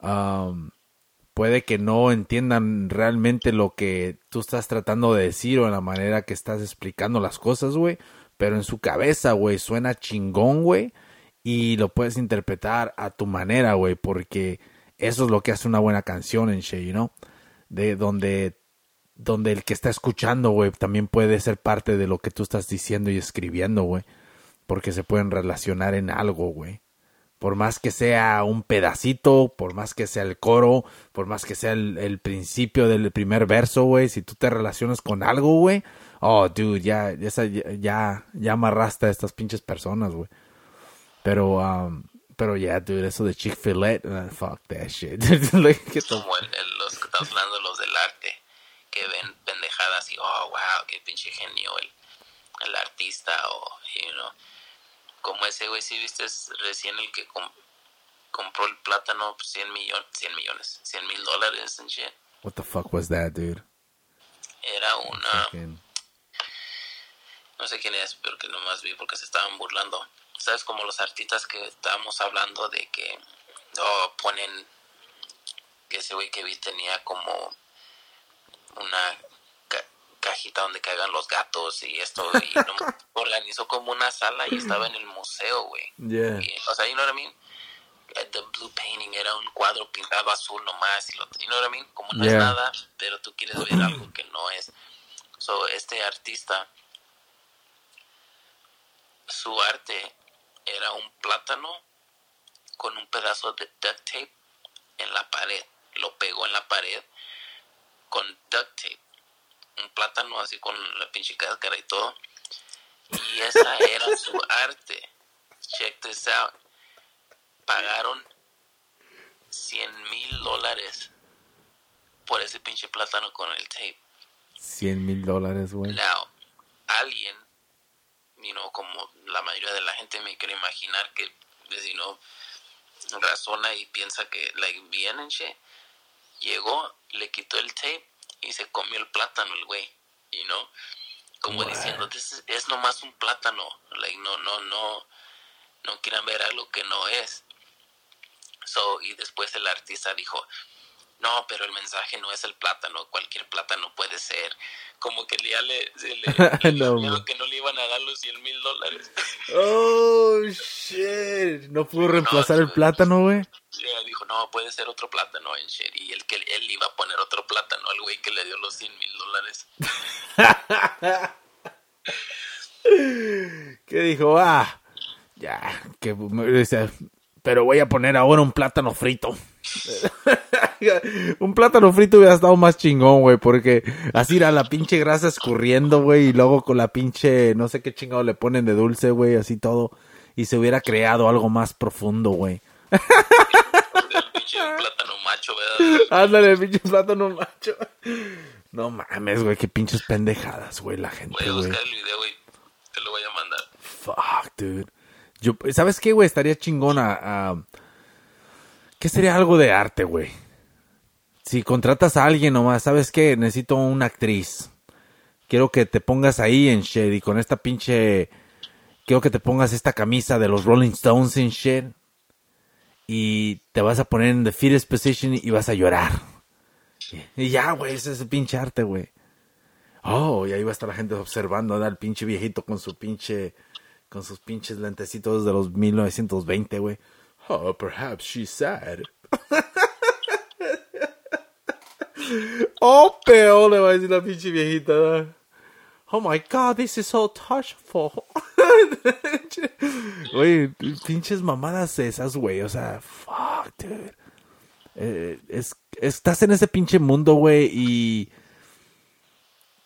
um, puede que no entiendan realmente lo que tú estás tratando de decir o en la manera que estás explicando las cosas, güey, pero en su cabeza, güey, suena chingón, güey, y lo puedes interpretar a tu manera, güey, porque eso es lo que hace una buena canción en you know? De donde donde el que está escuchando, güey, también puede ser parte de lo que tú estás diciendo y escribiendo, güey. Porque se pueden relacionar en algo, güey. Por más que sea un pedacito, por más que sea el coro, por más que sea el, principio del primer verso, güey, si tú te relacionas con algo, güey, oh, dude, ya, ya, ya amarraste a estas pinches personas, güey. Pero, um, pero ya, dude, eso de Chick-fil-A, uh, fuck that shit. (laughs) like, Como los que estás hablando, los del arte que ven pendejadas y, oh, wow, qué pinche genio el, el artista o, you know, como ese güey, si viste recién el que com compró el plátano 100 millones, 100 millones, 100 mil dólares and shit. What the fuck was that, dude? Era una... No sé quién es, pero que nomás vi porque se estaban burlando. ¿Sabes? Como los artistas que estábamos hablando de que oh, ponen que ese güey que vi tenía como una cajita donde caigan los gatos y esto y (laughs) no, organizó como una sala y estaba en el museo, güey. Yeah. o sea, you know what I mean? The blue painting era un cuadro pintado azul nomás y lo, you know what I mean? Como no yeah. es nada, pero tú quieres ver (clears throat) algo que no es. So, este artista su arte era un plátano con un pedazo de duct tape en la pared. Lo pegó en la pared con duct tape. Un plátano así con la pinche cáscara y todo. Y esa era su arte. Check this out. Pagaron 100 mil dólares por ese pinche plátano con el tape. 100 mil dólares, güey. Now, alguien, you know, como la mayoría de la gente me quiere imaginar que, you know, razona y piensa que, like, vienen, che, llegó, le quitó el tape y se comió el plátano el güey, you know, como diciendo, es, es nomás un plátano, like, no, no, no, no quieran ver algo que no es. So, y después el artista dijo, no, pero el mensaje no es el plátano, cualquier plátano puede ser. Como que ya le, se le, (laughs) no, miedo que no le iban a dar los 100 mil dólares. Oh, shit. No pudo reemplazar no, el plátano, güey. Dijo, no, puede ser otro plátano en shit. Y el que él iba a poner otro plátano al güey que le dio los 100 mil dólares. (laughs) ¿Qué dijo? Ah, ya, que pero voy a poner ahora un plátano frito. (laughs) un plátano frito hubiera estado más chingón, güey, porque así era la pinche grasa escurriendo, güey, y luego con la pinche, no sé qué chingado le ponen de dulce, güey, así todo, y se hubiera creado algo más profundo, güey. el pinche plátano macho, ¿verdad? Ándale, el pinche plátano macho. No mames, güey, qué pinches pendejadas, güey, la gente, Voy a buscar el video, güey, te lo voy a mandar. Fuck, dude. Yo, ¿Sabes qué, güey? Estaría chingona. Uh, ¿Qué sería algo de arte, güey? Si contratas a alguien nomás, ¿sabes qué? Necesito una actriz. Quiero que te pongas ahí en shit y con esta pinche... Quiero que te pongas esta camisa de los Rolling Stones en shit. Y te vas a poner en the fetus position y vas a llorar. Y ya, güey, ese es el pinche arte, güey. Oh, y ahí va a estar la gente observando al pinche viejito con su pinche con sus pinches lentecitos de los 1920, güey. Oh, perhaps she's sad. (laughs) oh, peor le va a decir la pinche viejita. Oh my god, this is so touchful. (laughs) Güey, pinches mamadas esas, güey. O sea, fuck, dude. Eh, es, estás en ese pinche mundo, güey, y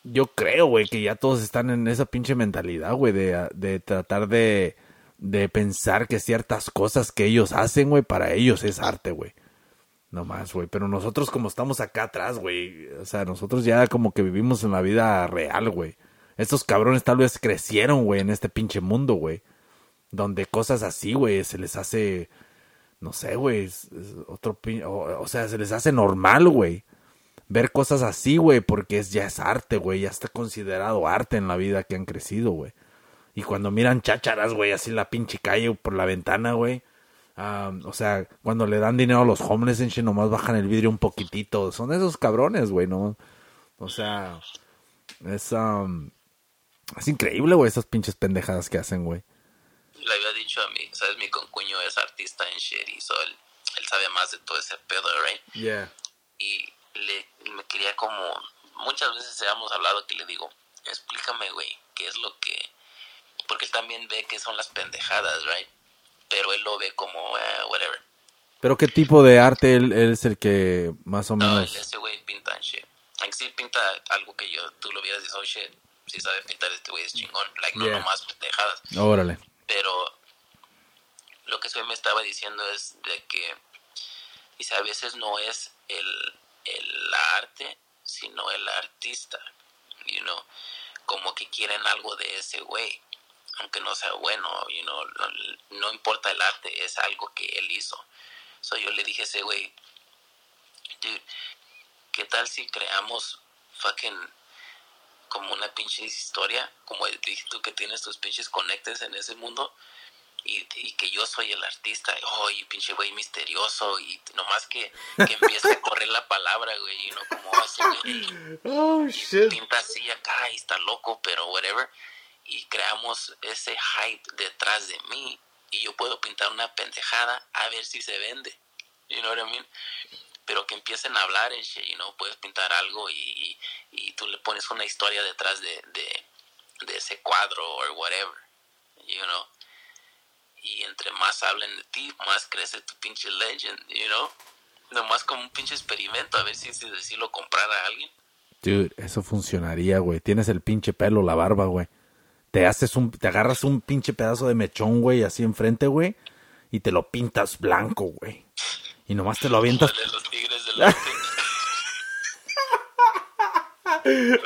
yo creo, güey, que ya todos están en esa pinche mentalidad, güey, de, de tratar de, de pensar que ciertas cosas que ellos hacen, güey, para ellos es arte, güey. No más, güey. Pero nosotros como estamos acá atrás, güey. O sea, nosotros ya como que vivimos en la vida real, güey. Estos cabrones tal vez crecieron, güey, en este pinche mundo, güey. Donde cosas así, güey, se les hace, no sé, güey, otro pin- o, o sea, se les hace normal, güey. Ver cosas así, güey, porque es, ya es arte, güey, ya está considerado arte en la vida que han crecido, güey. Y cuando miran chácharas, güey, así en la pinche calle por la ventana, güey. ah, o sea, cuando le dan dinero a los homeless en nomás bajan el vidrio un poquitito. Son esos cabrones, güey, ¿no? O sea, es, um, es increíble, güey, esas pinches pendejadas que hacen, güey. Le había dicho a mi, ¿sabes? Mi concuño es artista en shit y so él, él sabe más de todo ese pedo, right? Yeah. y le me quería como muchas veces hemos hablado que le digo explícame güey qué es lo que porque él también ve que son las pendejadas right pero él lo ve como eh, whatever. Pero qué tipo de arte él, él es el que más o no menos... ese güey pinta en shit. Like sí pinta algo que yo tú lo vieras y oh shit si sabe pintar este güey es chingón like no Yeah. nomás pendejadas. Órale. pero lo que ese me estaba diciendo es de que dice a veces no es el, el arte sino el artista you know. Como que quieren algo de ese güey aunque no sea bueno you know no, no importa el arte es algo que él hizo. So yo le dije a ese güey dude qué tal si creamos fucking como una pinche historia como dijiste tú que tienes tus pinches conectes en ese mundo y, y que yo soy el artista, oh, y pinche güey misterioso, y nomás que, que empiece a correr la palabra, güey, y no como "Oh, güey (laughs) Oh, shit. pinta así acá y está loco, pero whatever, y creamos ese hype detrás de mí, y yo puedo pintar una pendejada a ver si se vende, you know what I mean? Pero que empiecen a hablar en you know, puedes pintar algo y, y, tú le pones una historia detrás de, de, de ese cuadro o whatever, you know y entre más hablen de ti, más crece tu pinche legend, you know? Nomás como un pinche experimento, a ver si, si, si lo comprara alguien. Dude, eso funcionaría, güey. Tienes el pinche pelo, la barba, güey. Te haces un, te agarras un pinche pedazo de mechón, güey, así enfrente, güey, y te lo pintas blanco, güey. Y nomás te lo avientas. De los tigres del.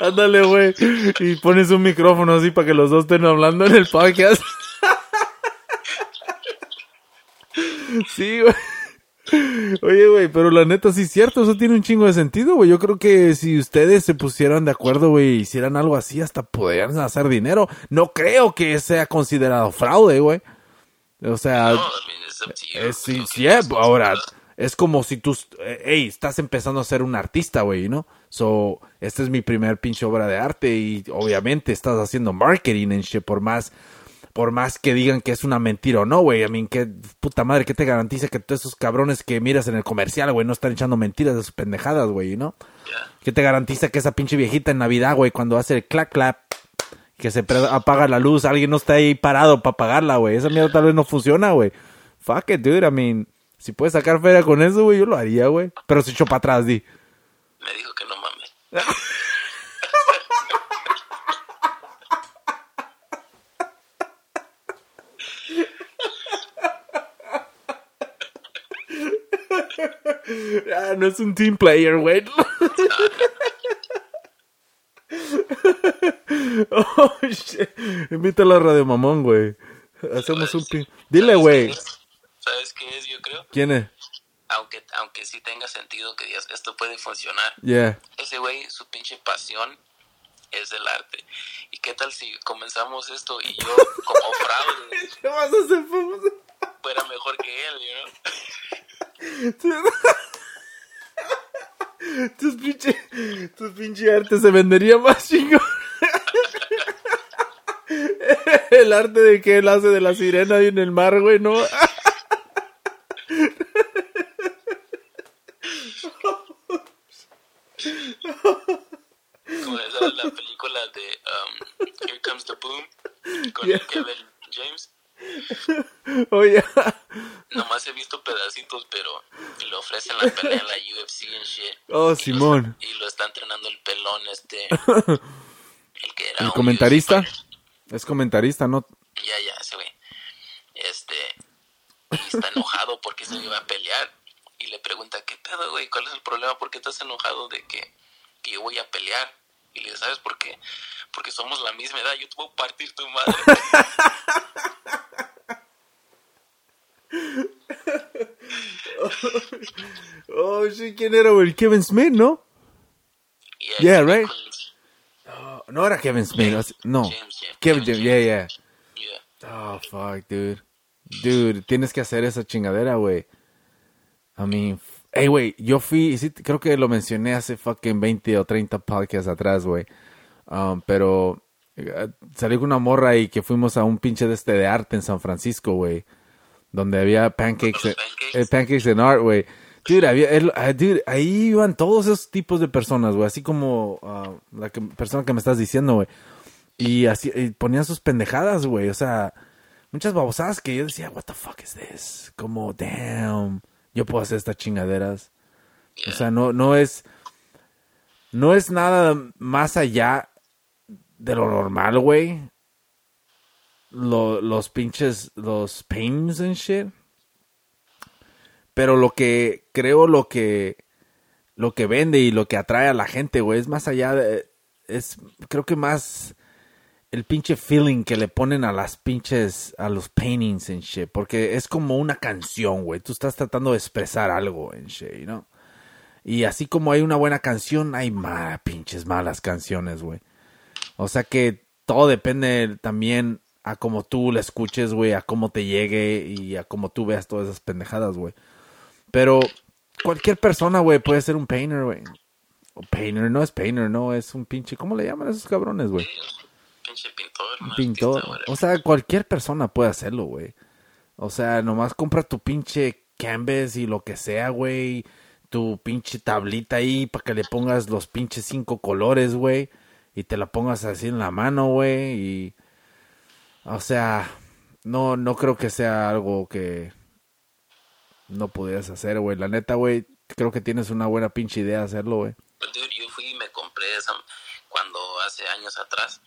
(laughs) Ándale, güey. Y pones un micrófono así para que los dos estén hablando en el podcast. (laughs) Sí, güey. Oye, güey, pero la neta sí es cierto, eso tiene un chingo de sentido, güey. Yo creo que si ustedes se pusieran de acuerdo, güey, hicieran algo así, hasta podrían hacer dinero. No creo que sea considerado fraude, güey. O sea, No, I mean, es, sí, sí, ahora, es como si tú, hey, estás empezando a ser un artista, güey, ¿no? So, esta es mi primer pinche obra de arte y obviamente estás haciendo marketing en shit por más, por más que digan que es una mentira o no, güey. I mean, qué puta madre, ¿qué te garantiza que todos esos cabrones que miras en el comercial, güey, no están echando mentiras de sus pendejadas, güey, ¿no? Yeah. ¿Qué te garantiza que esa pinche viejita en Navidad, güey, cuando hace el clap clap, que se apaga la luz, alguien no está ahí parado para apagarla, güey? Esa mierda tal vez no funciona, güey. Fuck it, dude. I mean, si puedes sacar feria con eso, güey, yo lo haría, güey. Pero si echo para atrás, di. Me dijo que no mames. (laughs) Ah, no es un team player, güey. oh, shit. Invítalo a Radio Mamón, güey. Hacemos un pin. Dile, ¿Sabes güey. ¿Sabes qué es? Yo creo. ¿Quién es? Aunque, aunque sí tenga sentido que digas, esto puede funcionar. Yeah. Ese güey, su pinche pasión es el arte. ¿Y qué tal si comenzamos esto y yo, como fraude, (laughs) ¿Qué vas a hacer, famoso? fuera mejor que él, know? (laughs) Tus pinche, tus pinche arte se vendería más chingón. (laughs) El arte de que él hace de la sirena ahí en el mar, güey, ¿no? Como es la película de um, Here Comes the Boom con (laughs) Yeah. Kevin James. (laughs) Oye, Nomás he visto pedacitos, pero le ofrecen la pelea en la UFC and shit. oh, Simón. Y lo está entrenando el pelón este. (laughs) El que era ¿El comentarista? UFC. Es comentarista, ¿no? Ya, ya, ese güey. Este. Y está enojado porque se iba a pelear. Y le pregunta, ¿qué pedo, güey? ¿Cuál es el problema? ¿Por qué estás enojado de que, que yo voy a pelear? Y le dije, ¿sabes por qué? Porque somos la misma edad, yo te voy a partir tu madre. (laughs) (laughs) oh, sí, ¿quién era, güey? Kevin Smith, ¿no? Yeah, right. Oh, no era Kevin Smith, no. James, yeah. Kevin, James, yeah, yeah. Yeah. Oh, fuck, dude. Dude, tienes que hacer esa chingadera, güey. I mean, hey, güey, yo fui, sí, creo que lo mencioné hace fucking 20 o 30 podcasts atrás, güey. Um, pero eh, salí con una morra y que fuimos a un pinche de este de arte en San Francisco, güey. Donde había pancakes, eh, pancakes. eh, pancakes en art, güey. Dude, había, el- ah, dude, ahí iban todos esos tipos de personas, güey. Así como ah, la que- persona que me estás diciendo, güey. Y así y ponían sus pendejadas, güey. O sea, muchas babosadas que yo decía, what the fuck is this? Como, damn, yo puedo hacer estas chingaderas. O sea, no, no es, no es nada más allá de lo normal, güey. Lo- los pinches, los pains and shit. Pero lo que, creo lo que, lo que vende y lo que atrae a la gente, güey, es más allá de, es, creo que más el pinche feeling que le ponen a las pinches, a los paintings and shit, porque es como una canción, güey, tú estás tratando de expresar algo en shit, know? Y así como hay una buena canción, hay más pinches malas canciones, güey. O sea que todo depende también a cómo tú la escuches, güey, a cómo te llegue y a cómo tú veas todas esas pendejadas, güey. Pero cualquier persona, güey, puede ser un painter, güey. O painter, no es painter, no, es un pinche, ¿cómo le llaman a esos cabrones, güey? Pinche pintor, Un pintor. artista. O sea, cualquier persona puede hacerlo, güey. O sea, nomás compra tu pinche canvas y lo que sea, güey. Tu pinche tablita ahí para que le pongas los pinches cinco colores, güey. Y te la pongas así en la mano, güey. Y. O sea, no, no creo que sea algo que no pudieras hacer, güey. La neta, güey, creo que tienes una buena pinche idea de hacerlo, güey. Yo fui y me compré esa cuando hace años atrás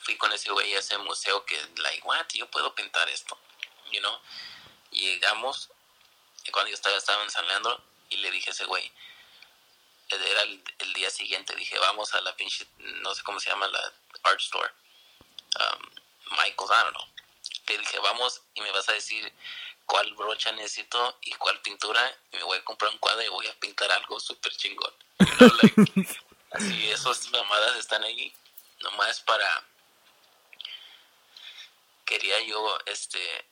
fui con ese güey a ese museo que like what yo puedo pintar esto you know llegamos y cuando yo estaba estaba ensayando y le dije a ese güey era el, el día siguiente dije vamos a la pinche no sé cómo se llama la art store um, Don't know le dije vamos y me vas a decir cuál brocha necesito y cuál pintura y me voy a comprar un cuadro y voy a pintar algo súper chingón. You know, like, (laughs) así esas mamadas están ahí nomás para quería yo este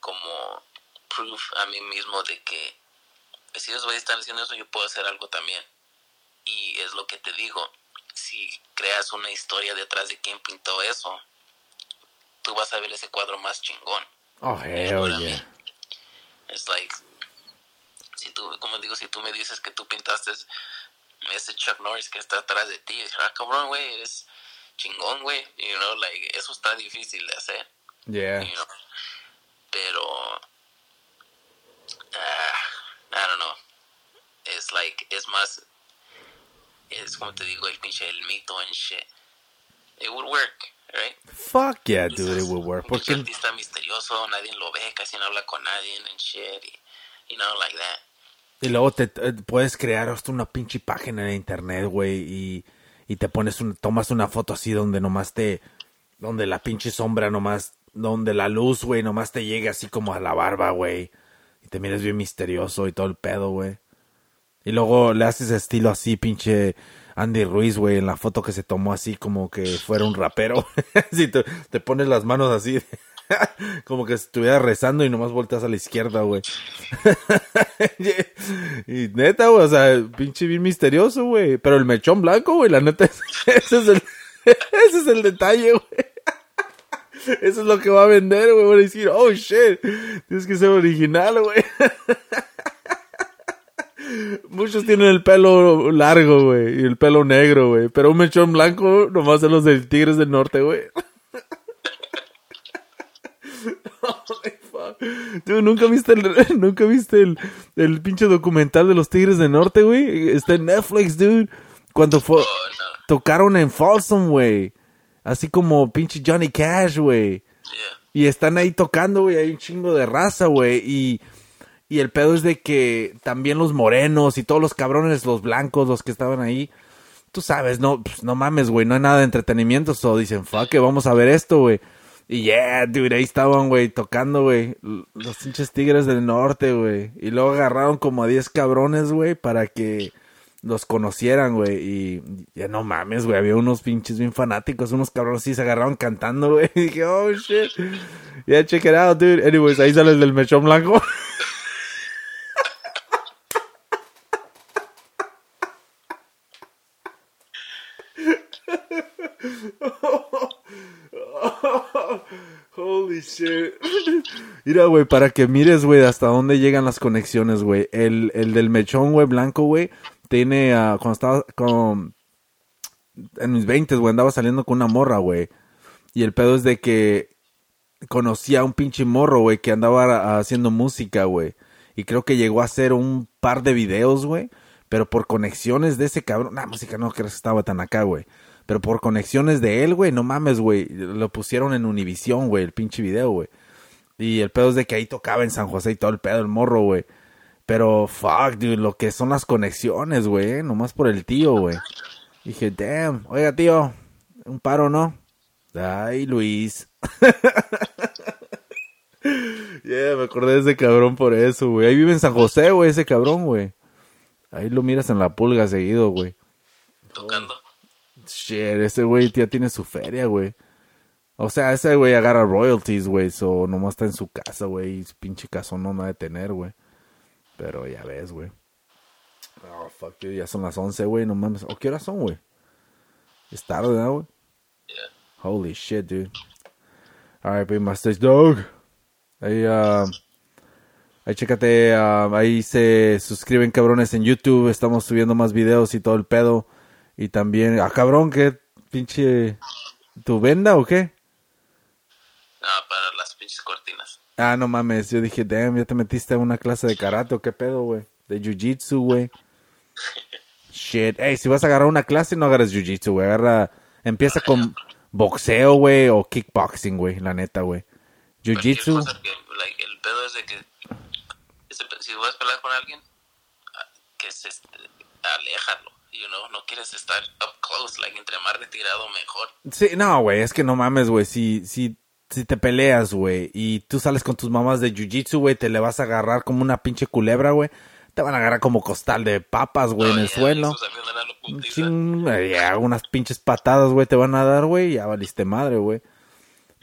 como proof a mí mismo de que si ellos güeyes están haciendo eso yo puedo hacer algo también. Y es lo que te digo si creas una historia detrás de quién pintó eso tú vas a ver ese cuadro más chingón. Oh, hell yeah. es like si tú como digo si tú me dices que tú pintaste ese Chuck Norris que está atrás de ti ah cabrón güey eres chingón güey. You know like eso está difícil de hacer. Yeah. you know pero ah, I don't know. Es like es más es como te digo el pinche el mito and shit. It would work right Fuck yeah, dude, it would work. Porque artista misterioso nadie lo ve casi no habla con nadie and shit y, you know like that Y luego te, puedes crear hasta una pinche página en internet, güey, y, y te pones un, tomas una foto así donde nomás te, donde la pinche sombra nomás, donde la luz, güey, nomás te llegue así como a la barba, güey, y te mires bien misterioso y todo el pedo, güey. Y luego le haces estilo así, pinche Andy Ruiz, güey, en la foto que se tomó así como que fuera un rapero. (laughs) Te, te pones las manos así, (laughs) como que estuviera rezando y nomás volteas a la izquierda, güey. (laughs) y neta, güey, o sea, pinche bien misterioso, güey. Pero el mechón blanco, güey, la neta, ese es el, ese es el detalle, güey. Eso es lo que va a vender, güey. Van a decir, oh shit, tienes que ser original, güey. Muchos tienen el pelo largo, güey, y el pelo negro, güey. Pero un mechón blanco, nomás son los del Tigres del Norte, güey. (laughs) Dude, ¿nunca viste el, (laughs) nunca viste el, el pinche documental de los Tigres del Norte, güey? Está en Netflix, dude. Cuando fue, oh no tocaron en Folsom, güey. Así como pinche Johnny Cash, güey. yeah Y están ahí tocando, güey. Hay un chingo de raza, güey. Y, y el pedo es de que también los morenos y todos los cabrones, los blancos, los que estaban ahí, tú sabes, no, pues, no mames, güey, no hay nada de entretenimiento, so dicen, fuck, que vamos a ver esto, güey. Y yeah, dude, ahí estaban, güey, tocando, güey, los pinches tigres del norte, güey. Y luego agarraron como a 10 cabrones, güey, para que los conocieran, güey. Y ya no mames, güey, había unos pinches bien fanáticos, unos cabrones sí se agarraron cantando, (laughs) güey. Y dije, oh, shit. Yeah, check it out, dude. Anyways, ahí sale el del mechón blanco. (laughs) Holy. (laughs) Mira, güey, para que mires, güey, hasta dónde llegan las conexiones, güey. El, el del mechón, güey, blanco, güey, tiene, uh, cuando estaba con, en mis 20, güey, andaba saliendo con una morra, güey. Y el pedo es de que conocía a un pinche morro, güey, que andaba haciendo música, güey. Y creo que llegó a hacer un par de videos, güey. Pero por conexiones de ese cabrón. La música no creo que estaba tan acá, güey. Pero por conexiones de él, güey, no mames, güey. Lo pusieron en Univision, güey, el pinche video, güey. Y el pedo es de que ahí tocaba en San José y todo el pedo, el morro, güey. Pero, fuck, dude, lo que son las conexiones, güey. ¿eh? Nomás por el tío, güey. Dije, damn, oiga, tío, un paro, ¿no? Ay, Luis. (laughs) yeah, me acordé de ese cabrón por eso, güey. Ahí vive en San José, güey, ese cabrón, güey. Ahí lo miras en la pulga seguido, güey. Tocando. Shit, ese güey ya tiene su feria, güey. O sea, ese güey agarra royalties, güey. So, nomás está en su casa, güey. Y su pinche caso no va a tener, güey. Pero ya ves, güey. Oh, fuck, you. ya son las 11, güey. No mames. ¿O qué horas son, güey? Es tarde, ¿no, güey? Yeah. Holy shit, dude. Alright, Big Masters Dog. Ahí, uh, ahí chécate, uh, ahí se suscriben cabrones en YouTube. Estamos subiendo más videos y todo el pedo. Y también, ah, cabrón, ¿qué pinche. ¿Tu venda o qué? No, para las pinches cortinas. Ah, no mames. Yo dije, damn, ya te metiste a una clase de karate o qué pedo, güey. De jiu-jitsu, güey. (laughs) Shit. Ey, si vas a agarrar una clase, no agarres jiu-jitsu, güey. Agarra. Empieza con boxeo, güey, o kickboxing, güey. La neta, güey. Jiu-jitsu. Like, el pedo es de que ese pe- si vas a pelear con alguien, ah, que se este, aléjalo. You know, no quieres estar up close, like entre más retirado mejor. Sí, no, güey, es que no mames, güey. Si, si, si te peleas, güey, y tú sales con tus mamás de jiu-jitsu, güey, te le vas a agarrar como una pinche culebra, güey. Te van a agarrar como costal de papas, güey, en No, el suelo. Un ching- unas pinches patadas, güey, te van a dar, güey, ya valiste madre, güey.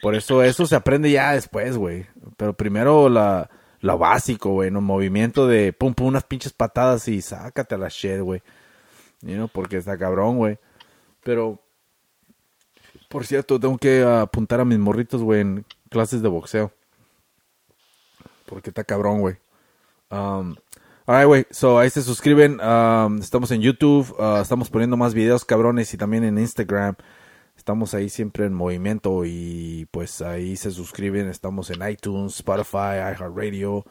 Por eso eso se aprende ya después, güey. Pero primero la, lo básico, güey, ¿no? Movimiento de pum, pum, unas pinches patadas y sácate a la shit, güey. You porque está cabrón, güey. Pero, por cierto, tengo que apuntar a mis morritos, güey, en clases de boxeo. Porque está cabrón, güey. Um, alright, güey. So, ahí se suscriben. Um, estamos en YouTube. uh, estamos poniendo más videos cabrones y también en Instagram. Estamos ahí siempre en movimiento y pues ahí se suscriben. Estamos en iTunes, Spotify, iHeartRadio.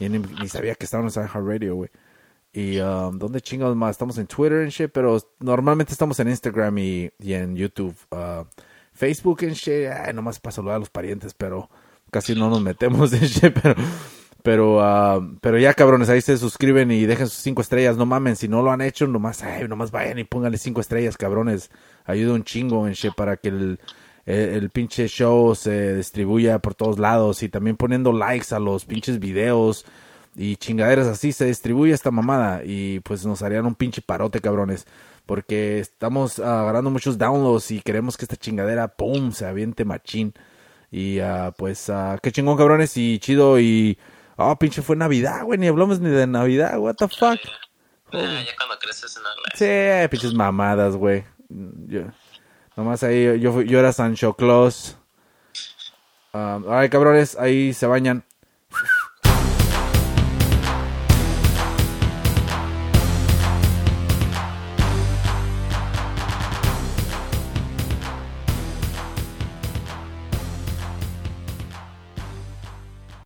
Ni, ni sabía que estábamos en iHeartRadio, güey. Y um, ¿dónde chingados más? Estamos en Twitter y shit, pero normalmente estamos en Instagram y, y en YouTube. Uh, Facebook y shit, ay, nomás para saludar a los parientes, pero casi no nos metemos en shit, pero... Pero, ah, pero ya cabrones, ahí se suscriben y dejen sus cinco estrellas. No mamen, si no lo han hecho, nomás, ay, nomás vayan y pónganle cinco estrellas, cabrones. Ayuda un chingo en shit para que el, el pinche show se distribuya por todos lados. Y también poniendo likes a los pinches videos y chingaderas así se distribuye esta mamada. Y pues nos harían un pinche parote, cabrones. Porque estamos ah, agarrando muchos downloads y queremos que esta chingadera, pum, se aviente machín. Y ah, pues, ah, qué chingón, cabrones, y chido. Y, oh, pinche fue Navidad, güey, ni hablamos ni de Navidad, what the fuck. Ah, ya cuando creces en la Sí, pinches mamadas, güey. Yo, nomás ahí, yo, yo era Sancho Claus. Um, alright, cabrones, ahí se bañan.